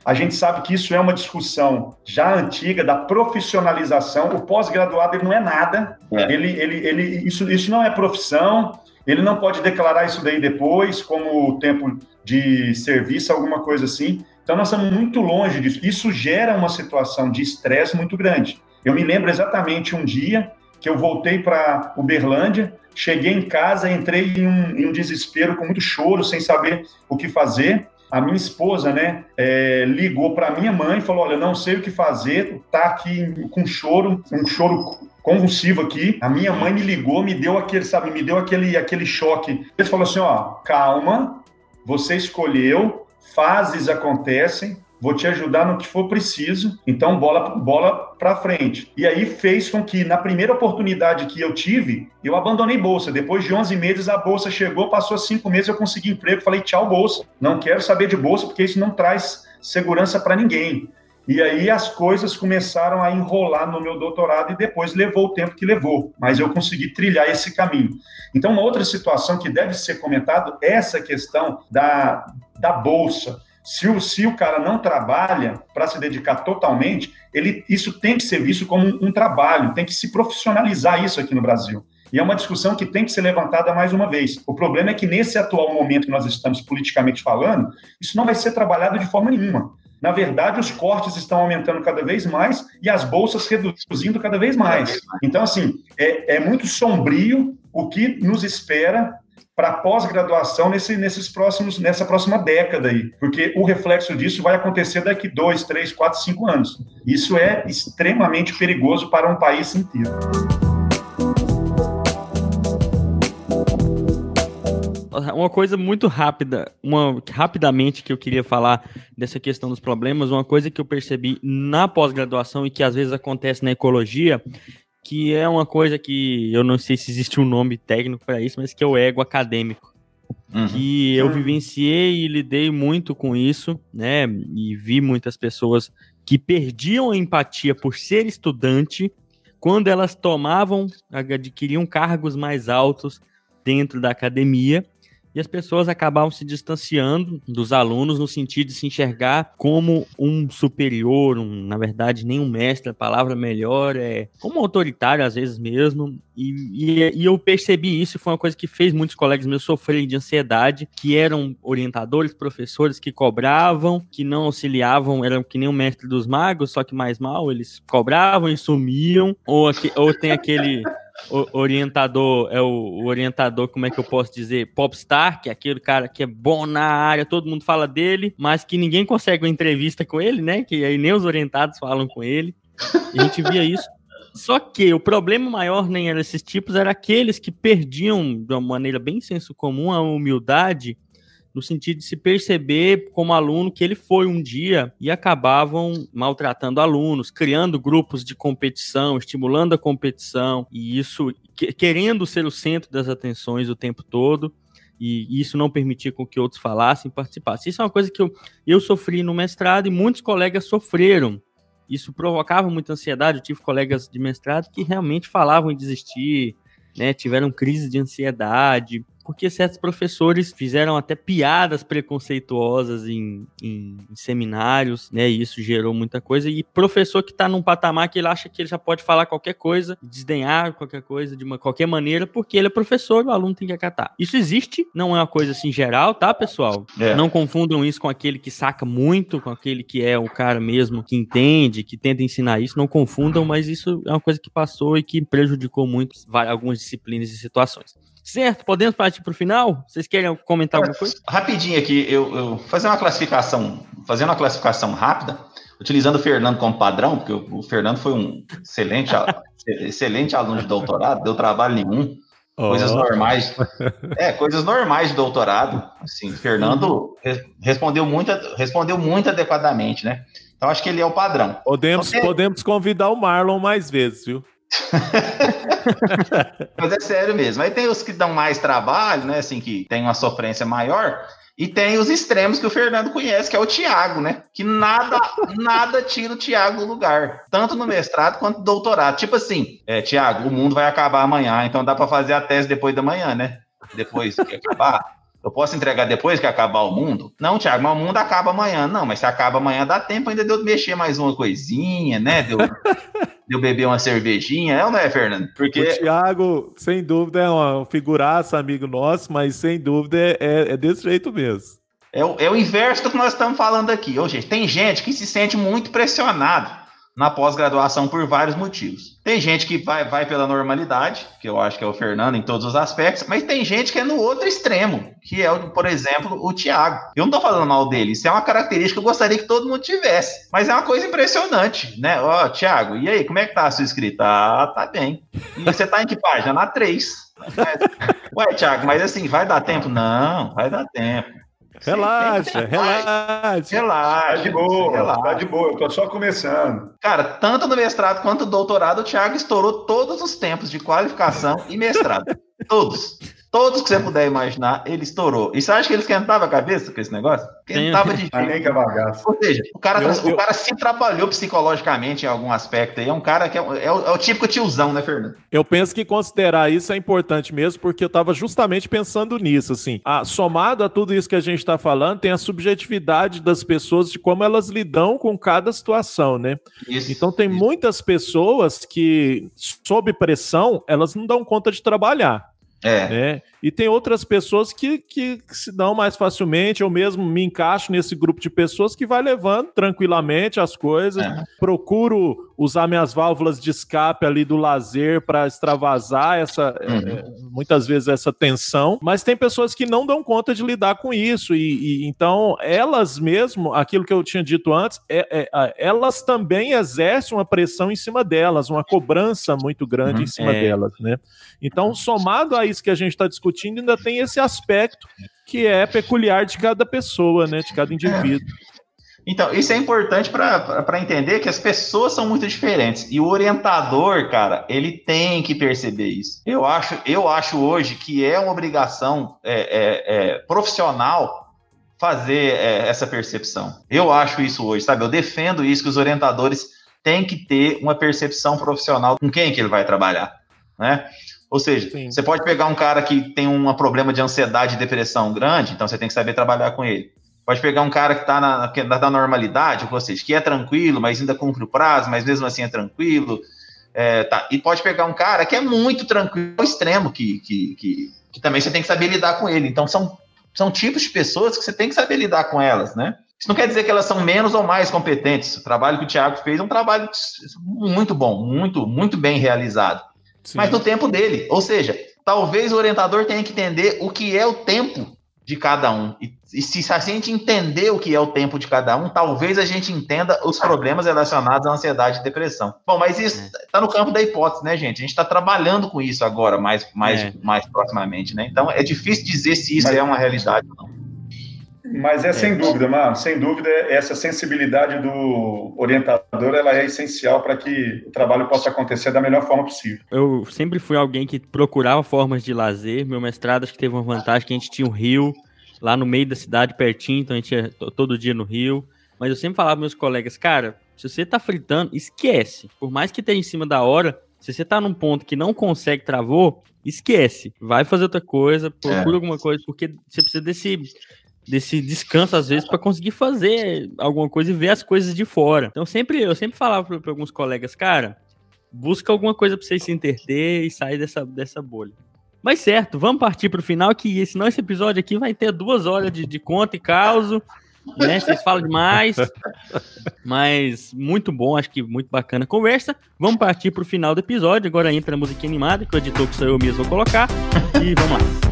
S4: A gente sabe que isso é uma discussão já antiga da profissionalização. O pós-graduado ele não é nada. É. Ele, ele, ele, isso, isso não é profissão. Ele não pode declarar isso daí depois, como tempo de serviço, alguma coisa assim. Então nós estamos muito longe disso. Isso gera uma situação de estresse muito grande. Eu me lembro exatamente um dia que eu voltei para Uberlândia, cheguei em casa, entrei em um, em um, desespero, com muito choro, sem saber o que fazer. A minha esposa, né, é, ligou para minha mãe e falou: Olha, não sei o que fazer, tá aqui com choro, um choro convulsivo aqui. A minha mãe me ligou, me deu aquele, sabe, me deu aquele, aquele choque. Ele falou assim: Ó, calma, você escolheu, fases acontecem, vou te ajudar no que for preciso, então bola, bola para frente. E aí fez com que, na primeira oportunidade que eu tive, eu abandonei bolsa. Depois de 11 meses, a bolsa chegou, passou cinco meses, eu consegui emprego, falei tchau, bolsa. Não quero saber de bolsa, porque isso não traz segurança para ninguém. E aí as coisas começaram a enrolar no meu doutorado e depois levou o tempo que levou, mas eu consegui trilhar esse caminho. Então, uma outra situação que deve ser comentado é essa questão da, da bolsa. Se o, se o cara não trabalha para se dedicar totalmente, ele, isso tem que ser visto como um, um trabalho, tem que se profissionalizar isso aqui no Brasil. E é uma discussão que tem que ser levantada mais uma vez. O problema é que nesse atual momento que nós estamos politicamente falando, isso não vai ser trabalhado de forma nenhuma. Na verdade, os cortes estão aumentando cada vez mais e as bolsas reduzindo cada vez mais. Então, assim, é, é muito sombrio o que nos espera para pós-graduação nesse, nesses próximos, nessa próxima década aí, porque o reflexo disso vai acontecer daqui dois, três, quatro, cinco anos. Isso é extremamente perigoso para um país inteiro.
S1: Uma coisa muito rápida, uma rapidamente que eu queria falar dessa questão dos problemas, uma coisa que eu percebi na pós-graduação e que às vezes acontece na ecologia que é uma coisa que eu não sei se existe um nome técnico para isso, mas que é o ego acadêmico. Uhum. Que eu vivenciei e lidei muito com isso, né? E vi muitas pessoas que perdiam a empatia por ser estudante quando elas tomavam, adquiriam cargos mais altos dentro da academia e as pessoas acabavam se distanciando dos alunos no sentido de se enxergar como um superior, um, na verdade, nem um mestre, a palavra melhor é como autoritário às vezes mesmo. E, e, e eu percebi isso, foi uma coisa que fez muitos colegas meus sofrerem de ansiedade, que eram orientadores, professores que cobravam, que não auxiliavam, eram que nem o mestre dos magos, só que mais mal, eles cobravam e sumiam, ou, ou tem aquele o orientador é o, orientador, como é que eu posso dizer? Popstar, que é aquele cara que é bom na área, todo mundo fala dele, mas que ninguém consegue uma entrevista com ele, né? Que aí nem os orientados falam com ele. A gente via isso. Só que o problema maior nem era esses tipos, era aqueles que perdiam de uma maneira bem senso comum a humildade no sentido de se perceber como aluno que ele foi um dia e acabavam maltratando alunos, criando grupos de competição, estimulando a competição e isso querendo ser o centro das atenções o tempo todo. e isso não permitia com que outros falassem, participassem. Isso é uma coisa que eu, eu sofri no mestrado e muitos colegas sofreram. Isso provocava muita ansiedade. Eu tive colegas de mestrado que realmente falavam em desistir, né, tiveram crise de ansiedade, porque certos professores fizeram até piadas preconceituosas em, em, em seminários, né? E isso gerou muita coisa. E professor que está num patamar que ele acha que ele já pode falar qualquer coisa, desdenhar qualquer coisa de uma qualquer maneira, porque ele é professor e o aluno tem que acatar. Isso existe, não é uma coisa assim geral, tá, pessoal? É. Não confundam isso com aquele que saca muito, com aquele que é o cara mesmo que entende, que tenta ensinar isso. Não confundam, mas isso é uma coisa que passou e que prejudicou muito algumas disciplinas e situações. Certo, podemos partir para o final? Vocês querem comentar alguma coisa?
S6: Rapidinho aqui, eu, eu fazer uma classificação, fazendo uma classificação rápida, utilizando o Fernando como padrão, porque o, o Fernando foi um excelente, <laughs> excelente aluno de doutorado, deu trabalho nenhum, oh. coisas normais, é, coisas normais de doutorado, assim, Fernando re, respondeu muito, respondeu muito adequadamente, né? Então acho que ele é o padrão.
S3: Podemos, então, podemos convidar o Marlon mais vezes, viu? <laughs>
S6: Mas é sério mesmo. Aí tem os que dão mais trabalho, né? Assim, que tem uma sofrência maior. E tem os extremos que o Fernando conhece, que é o Tiago, né? Que nada, nada tira o Tiago do lugar. Tanto no mestrado quanto no doutorado. Tipo assim, é, Tiago, o mundo vai acabar amanhã, então dá para fazer a tese depois da manhã, né? Depois que acabar. Eu posso entregar depois que acabar o mundo? Não, Thiago, mas o mundo acaba amanhã. Não, mas se acaba amanhã, dá tempo ainda de eu mexer mais uma coisinha, né? De eu, <laughs> beber uma cervejinha, é ou não é, Fernando?
S3: Porque... O Thiago, sem dúvida, é uma figuraça, amigo nosso, mas sem dúvida é, é desse jeito mesmo.
S6: É o, é o inverso do que nós estamos falando aqui. Ô, gente, tem gente que se sente muito pressionado na pós-graduação por vários motivos. Tem gente que vai, vai pela normalidade, que eu acho que é o Fernando em todos os aspectos, mas tem gente que é no outro extremo, que é, por exemplo, o Thiago. Eu não estou falando mal dele, isso é uma característica que eu gostaria que todo mundo tivesse, mas é uma coisa impressionante, né? Ó, oh, Thiago, e aí, como é que tá a sua escrita? Ah, tá bem. E você tá em que página? Na 3. <laughs> Ué, Thiago, mas assim, vai dar tempo? Não, vai dar tempo.
S3: Relaxa, relaxa.
S6: Relaxa.
S4: Tá de boa, relaxa. tá de boa, eu tô só começando.
S6: Cara, tanto no mestrado quanto no doutorado, o Thiago estourou todos os tempos de qualificação e mestrado. <laughs> todos. Todos que você puder imaginar, ele estourou. E você acha que ele esquentava a cabeça com esse negócio? Esquentava de <laughs>
S4: jeito. Nem que é bagaço.
S6: Ou seja, o cara, eu, o eu... cara se atrapalhou psicologicamente em algum aspecto aí. É um cara que é, é, o, é o típico tiozão, né, Fernando?
S3: Eu penso que considerar isso é importante mesmo, porque eu estava justamente pensando nisso, assim. A, somado a tudo isso que a gente está falando, tem a subjetividade das pessoas de como elas lidam com cada situação, né? Isso, então tem isso. muitas pessoas que, sob pressão, elas não dão conta de trabalhar. É. Né? E tem outras pessoas que, que, que, se dão mais facilmente, eu mesmo me encaixo nesse grupo de pessoas que vai levando tranquilamente as coisas, é. procuro usar minhas válvulas de escape ali do lazer para extravasar essa, uhum. é, muitas vezes essa tensão, mas tem pessoas que não dão conta de lidar com isso, e, e então elas mesmo, aquilo que eu tinha dito antes, é, é elas também exercem uma pressão em cima delas, uma cobrança muito grande uhum. em cima é. delas, né? Então, somado a isso que a gente está discutindo, ainda tem esse aspecto que é peculiar de cada pessoa, né? De cada indivíduo.
S6: Então, isso é importante para entender que as pessoas são muito diferentes. E o orientador, cara, ele tem que perceber isso. Eu acho, eu acho hoje que é uma obrigação é, é, é, profissional fazer é, essa percepção. Eu acho isso hoje, sabe? Eu defendo isso, que os orientadores têm que ter uma percepção profissional com quem que ele vai trabalhar, né? Ou seja, Sim. você pode pegar um cara que tem um problema de ansiedade e depressão grande, então você tem que saber trabalhar com ele. Pode pegar um cara que está na, na, normalidade, ou seja, que é tranquilo, mas ainda cumpre o prazo, mas mesmo assim é tranquilo. É, tá. E pode pegar um cara que é muito tranquilo, extremo, que, que, que, que, também você tem que saber lidar com ele. Então, são, são tipos de pessoas que você tem que saber lidar com elas, né? Isso não quer dizer que elas são menos ou mais competentes. O trabalho que o Thiago fez é um trabalho muito bom, muito, muito bem realizado. Sim. mas no tempo dele. Ou seja, talvez o orientador tenha que entender o que é o tempo de cada um. E, e se a gente entender o que é o tempo de cada um, talvez a gente entenda os problemas relacionados à ansiedade e depressão. Bom, mas isso está é. Tá no campo da hipótese, né, gente? A gente está trabalhando com isso agora, mais, mais, é. mais proximamente, né? Então é difícil dizer se isso mas... é uma realidade ou não.
S4: Mas é, sem dúvida, mano, sem dúvida, essa sensibilidade do orientador ela é essencial para que o trabalho possa acontecer da melhor forma possível.
S1: Eu sempre fui alguém que procurava formas de lazer. Meu mestrado acho que teve uma vantagem que a gente tinha um rio lá no meio da cidade, pertinho, então a gente ia todo dia no rio. Mas eu sempre falava para meus colegas, cara, se você tá fritando, esquece. Por mais que esteja em cima da hora, se você tá num ponto que não consegue travou, esquece. Vai fazer outra coisa, procura é. alguma coisa, porque você precisa desse desse descanso às vezes para conseguir fazer alguma coisa e ver as coisas de fora. Então sempre eu sempre falava para alguns colegas, cara, busca alguma coisa para você se interter e sair dessa, dessa bolha. Mas certo, vamos partir para o final, que senão esse episódio aqui vai ter duas horas de, de conta e causa, né? Vocês falam demais, mas muito bom, acho que muito bacana a conversa. Vamos partir para o final do episódio, agora entra a música animada, que o editor que sou eu mesmo vou colocar, e vamos lá.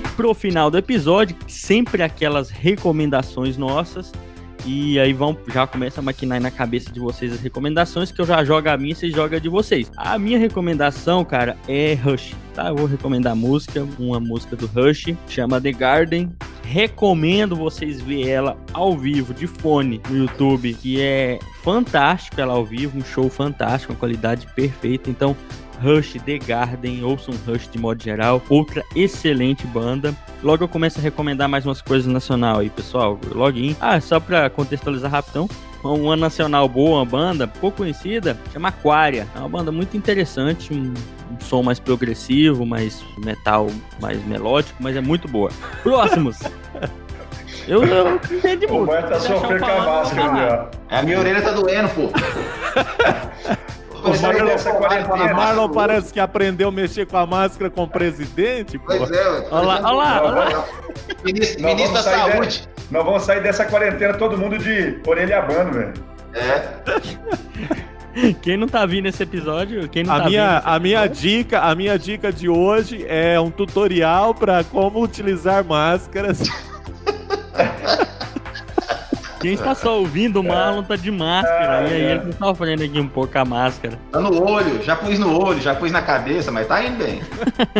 S1: E pro final do episódio, sempre aquelas recomendações nossas. E aí vão, já começa a maquinar na cabeça de vocês as recomendações, que eu já jogo a minha, vocês jogam a de vocês. A minha recomendação, cara, é Rush, tá? Eu vou recomendar a música, uma música do Rush, chama The Garden. Recomendo vocês ver ela ao vivo, de fone, no YouTube, que é fantástico ela ao vivo, um show fantástico, uma qualidade perfeita. Então, Rush, The Garden, ouçam Rush de modo geral, outra excelente banda. Logo eu começo a recomendar mais umas coisas nacional aí, pessoal. Login. Ah, só pra contextualizar rapidão, uma nacional boa, uma banda pouco conhecida, chama Aquaria. É uma banda muito interessante, um, um, som mais progressivo, mais metal, mais melódico, mas é muito boa. Próximos. <laughs> Eu, eu entendi
S4: muito. O Marta tá sofrendo com a máscara,
S6: É, a minha orelha tá doendo, pô. <laughs>
S3: O Marlon. Marlon parece que aprendeu a mexer com a máscara com o presidente. Pô. Pois é.
S1: Olha lá, olha lá. Olha lá.
S6: Ministro, ministro da Saúde.
S4: De, nós vamos sair dessa quarentena todo mundo de orelha abando, velho.
S6: É. <laughs>
S1: Quem não tá vindo esse episódio, quem não
S3: a
S1: tá
S3: minha,
S1: a
S3: minha dica, a minha dica de hoje é um tutorial para como utilizar máscaras. <laughs>
S1: Quem está só ouvindo, o Marlon tá de máscara. e aí ele tá sofrendo aqui um pouco a máscara.
S6: Tá no olho, já pus no olho, já pus na cabeça, mas tá indo bem.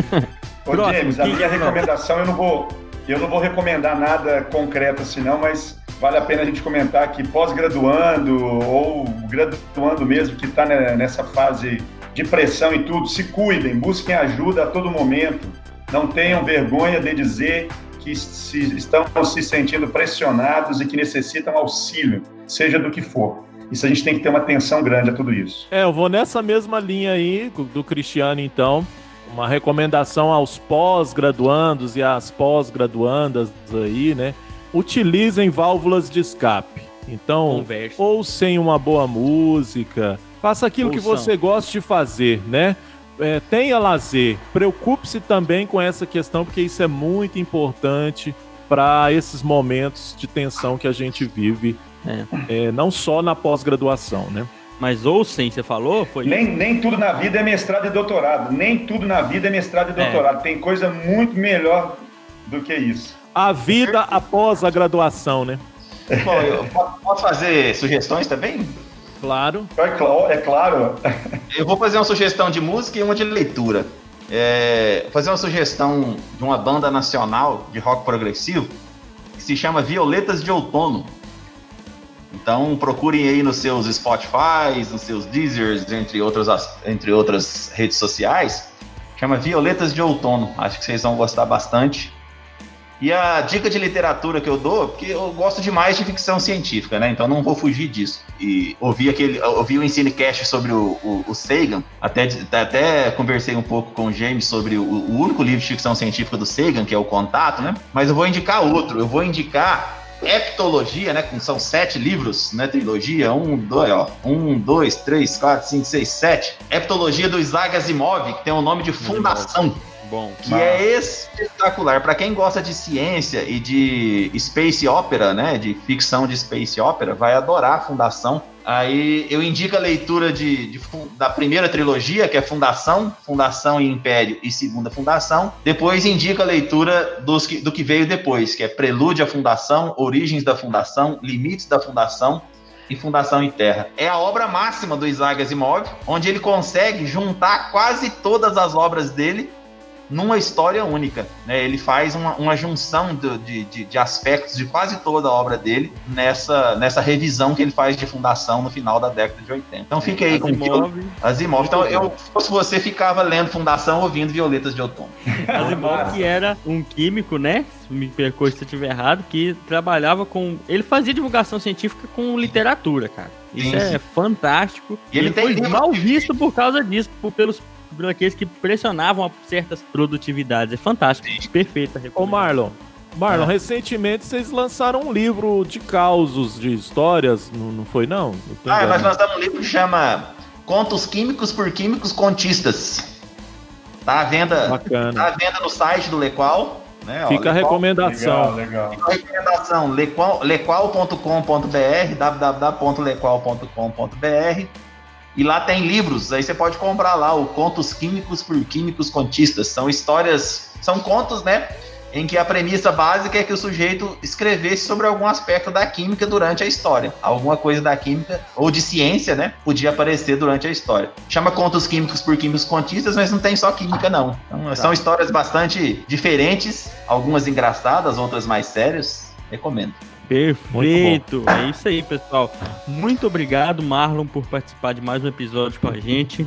S6: <laughs>
S4: Ô, Próximo, James, a minha recomendação, eu não vou. Eu não vou recomendar nada concreto assim, não, mas vale a pena a gente comentar que pós-graduando ou graduando mesmo, que está nessa fase de pressão e tudo, se cuidem, busquem ajuda a todo momento. Não tenham vergonha de dizer que se, estão se sentindo pressionados e que necessitam auxílio, seja do que for. Isso a gente tem que ter uma atenção grande a tudo isso.
S3: É, eu vou nessa mesma linha aí do Cristiano, então. Uma recomendação aos pós-graduandos e às pós-graduandas aí, né? Utilizem válvulas de escape. Então, Converse. ou sem uma boa música, faça aquilo Ouçam. que você gosta de fazer, né? É, tenha lazer, preocupe-se também com essa questão, porque isso é muito importante para esses momentos de tensão que a gente vive, é. É, não só na pós-graduação, né?
S1: Mas ou sim, você falou? Foi
S4: nem, nem tudo na vida é mestrado e doutorado. Nem tudo na vida é mestrado e é. doutorado. Tem coisa muito melhor do que isso.
S3: A vida após a graduação, né?
S6: Bom, eu posso fazer sugestões também?
S3: Claro.
S4: É, é claro. <laughs>
S6: Eu vou fazer uma sugestão de música e uma de leitura. É, fazer uma sugestão de uma banda nacional de rock progressivo que se chama Violetas de Outono. Então procurem aí nos seus Spotify, nos seus Deezers, entre outras, entre outras redes sociais. Chama Violetas de Outono. Acho que vocês vão gostar bastante. E a dica de literatura que eu dou, porque eu gosto demais de ficção científica, né? Então não vou fugir disso. E ouvi aquele, ouvi o Ensinecast sobre o, o, o, Sagan, até, até conversei um pouco com o James sobre o, o único livro de ficção científica do Sagan, que é o Contato, né? Mas eu vou indicar outro. Eu vou indicar Heptologia, né? São sete livros, né? Trilogia. Um, dois, ó. Um, dois, três, quatro, cinco, seis, sete. Heptologia do Isaac Asimov, que tem o nome de Fundação
S1: bom.
S6: Que Mas... é espetacular. Para quem gosta de ciência e de space opera, né? De ficção de space opera, vai adorar a Fundação. Aí eu indico a leitura de, de, da primeira trilogia, que é Fundação, Fundação e Império e Segunda Fundação. Depois indica a leitura dos que, do que veio depois, que é Prelúdio à Fundação, Origens da Fundação, Limites da Fundação e Fundação em Terra. É a obra máxima do Isaac Asimov, onde ele consegue juntar quase todas as obras dele numa história única. Né? Ele faz uma, uma junção do, de, de, de, aspectos de quase toda a obra dele nessa, nessa revisão que ele faz de fundação no final da década de 80. Então fique aí
S1: Asimov.
S6: com as imóveis. Então eu, se fosse você, ficava lendo Fundação ouvindo Violetas de Outono. <laughs>
S1: Asimov que era um químico, né? Me percorre se eu estiver errado, que trabalhava com. Ele fazia divulgação científica com literatura, cara. Isso sim, é sim. fantástico.
S6: E ele, ele
S1: foi mal visto por causa disso, por, pelos por aqueles que pressionavam a certas produtividades. É fantástico, Sim. perfeita.
S3: Ô Marlon, Marlon, é. recentemente vocês lançaram um livro de causos, de histórias, não, não foi não?
S6: Ah, nós lançamos um livro que chama Contos Químicos por Químicos Contistas. Tá à venda, Bacana. Tá à venda no site do Lequal.
S3: Né? Fica Ó, a recomendação.
S6: Legal, legal. Fica a recomendação, lequal.com.br, www.lequal.com.br e lá tem livros, aí você pode comprar lá o Contos Químicos por Químicos Contistas. São histórias, são contos, né? Em que a premissa básica é que o sujeito escrevesse sobre algum aspecto da química durante a história. Alguma coisa da química ou de ciência, né? Podia aparecer durante a história. Chama Contos Químicos por Químicos Contistas, mas não tem só química, não. Então, tá. São histórias bastante diferentes, algumas engraçadas, outras mais sérias. Recomendo.
S1: Perfeito! É isso aí, pessoal. Muito obrigado, Marlon, por participar de mais um episódio com a gente.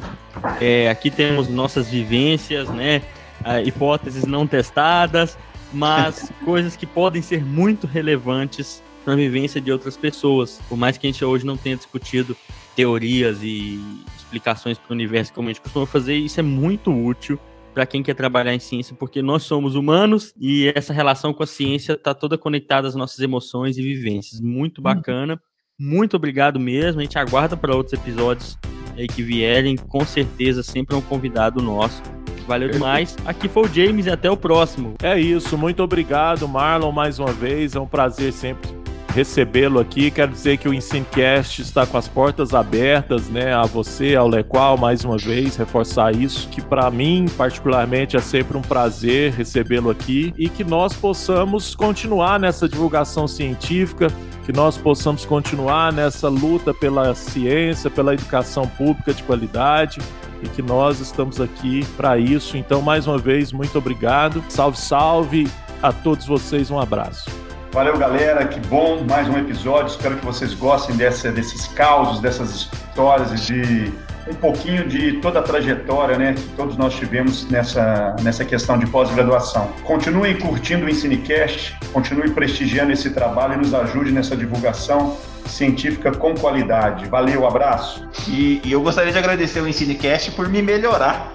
S1: É, aqui temos nossas vivências, né? Uh, hipóteses não testadas, mas <laughs> coisas que podem ser muito relevantes para a vivência de outras pessoas. Por mais que a gente hoje não tenha discutido teorias e explicações para o universo como a gente costuma fazer, isso é muito útil para quem quer trabalhar em ciência, porque nós somos humanos e essa relação com a ciência está toda conectada às nossas emoções e vivências. Muito uhum. bacana. Muito obrigado mesmo. A gente aguarda para outros episódios aí que vierem. Com certeza, sempre é um convidado nosso. Valeu demais. Aqui foi o James e até o próximo.
S3: É isso. Muito obrigado, Marlon, mais uma vez. É um prazer sempre recebê-lo aqui. Quero dizer que o Ensinecast está com as portas abertas, né, a você, ao Lequal, mais uma vez, reforçar isso, que para mim, particularmente, é sempre um prazer recebê-lo aqui e que nós possamos continuar nessa divulgação científica, que nós possamos continuar nessa luta pela ciência, pela educação pública de qualidade e que nós estamos aqui para isso. Então, mais uma vez, muito obrigado. Salve, salve a todos vocês. Um abraço.
S4: Valeu, galera. Que bom. Mais um episódio. Espero que vocês gostem dessa, desses causos, dessas histórias de um pouquinho de toda a trajetória né, que todos nós tivemos nessa, nessa questão de pós-graduação. Continuem curtindo o Ensinecast, continue prestigiando esse trabalho e nos ajude nessa divulgação científica com qualidade. Valeu, abraço.
S6: E, e eu gostaria de agradecer o Ensinecast por me melhorar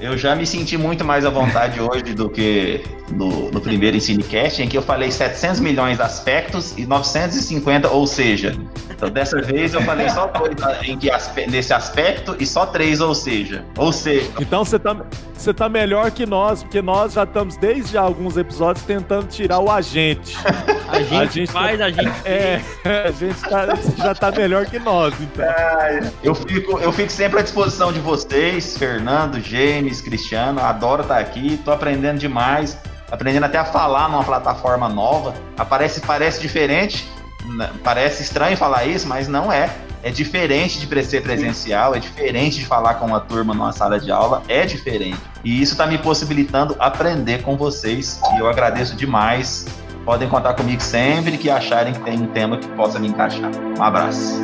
S6: eu já me senti muito mais à vontade hoje do que no, no primeiro Ensinecast, em que eu falei 700 milhões de aspectos e 950, ou seja. Então, dessa vez eu falei só dois em que nesse aspecto e só três, ou seja. Ou seja.
S3: Então você tá, você tá melhor que nós, porque nós já estamos desde alguns episódios tentando tirar o agente. <laughs>
S1: A gente, a gente faz, tá, a gente
S3: É, <laughs> a gente tá, já tá melhor que nós, então.
S6: eu, fico, eu fico sempre à disposição de vocês, Fernando, James, Cristiano. Adoro estar aqui, tô aprendendo demais aprendendo até a falar numa plataforma nova. Aparece, parece diferente, parece estranho falar isso, mas não é. É diferente de ser presencial, é diferente de falar com uma turma numa sala de aula, é diferente. E isso está me possibilitando aprender com vocês e eu agradeço demais. Podem contar comigo sempre que acharem que tem um tema que possa me encaixar. Um abraço.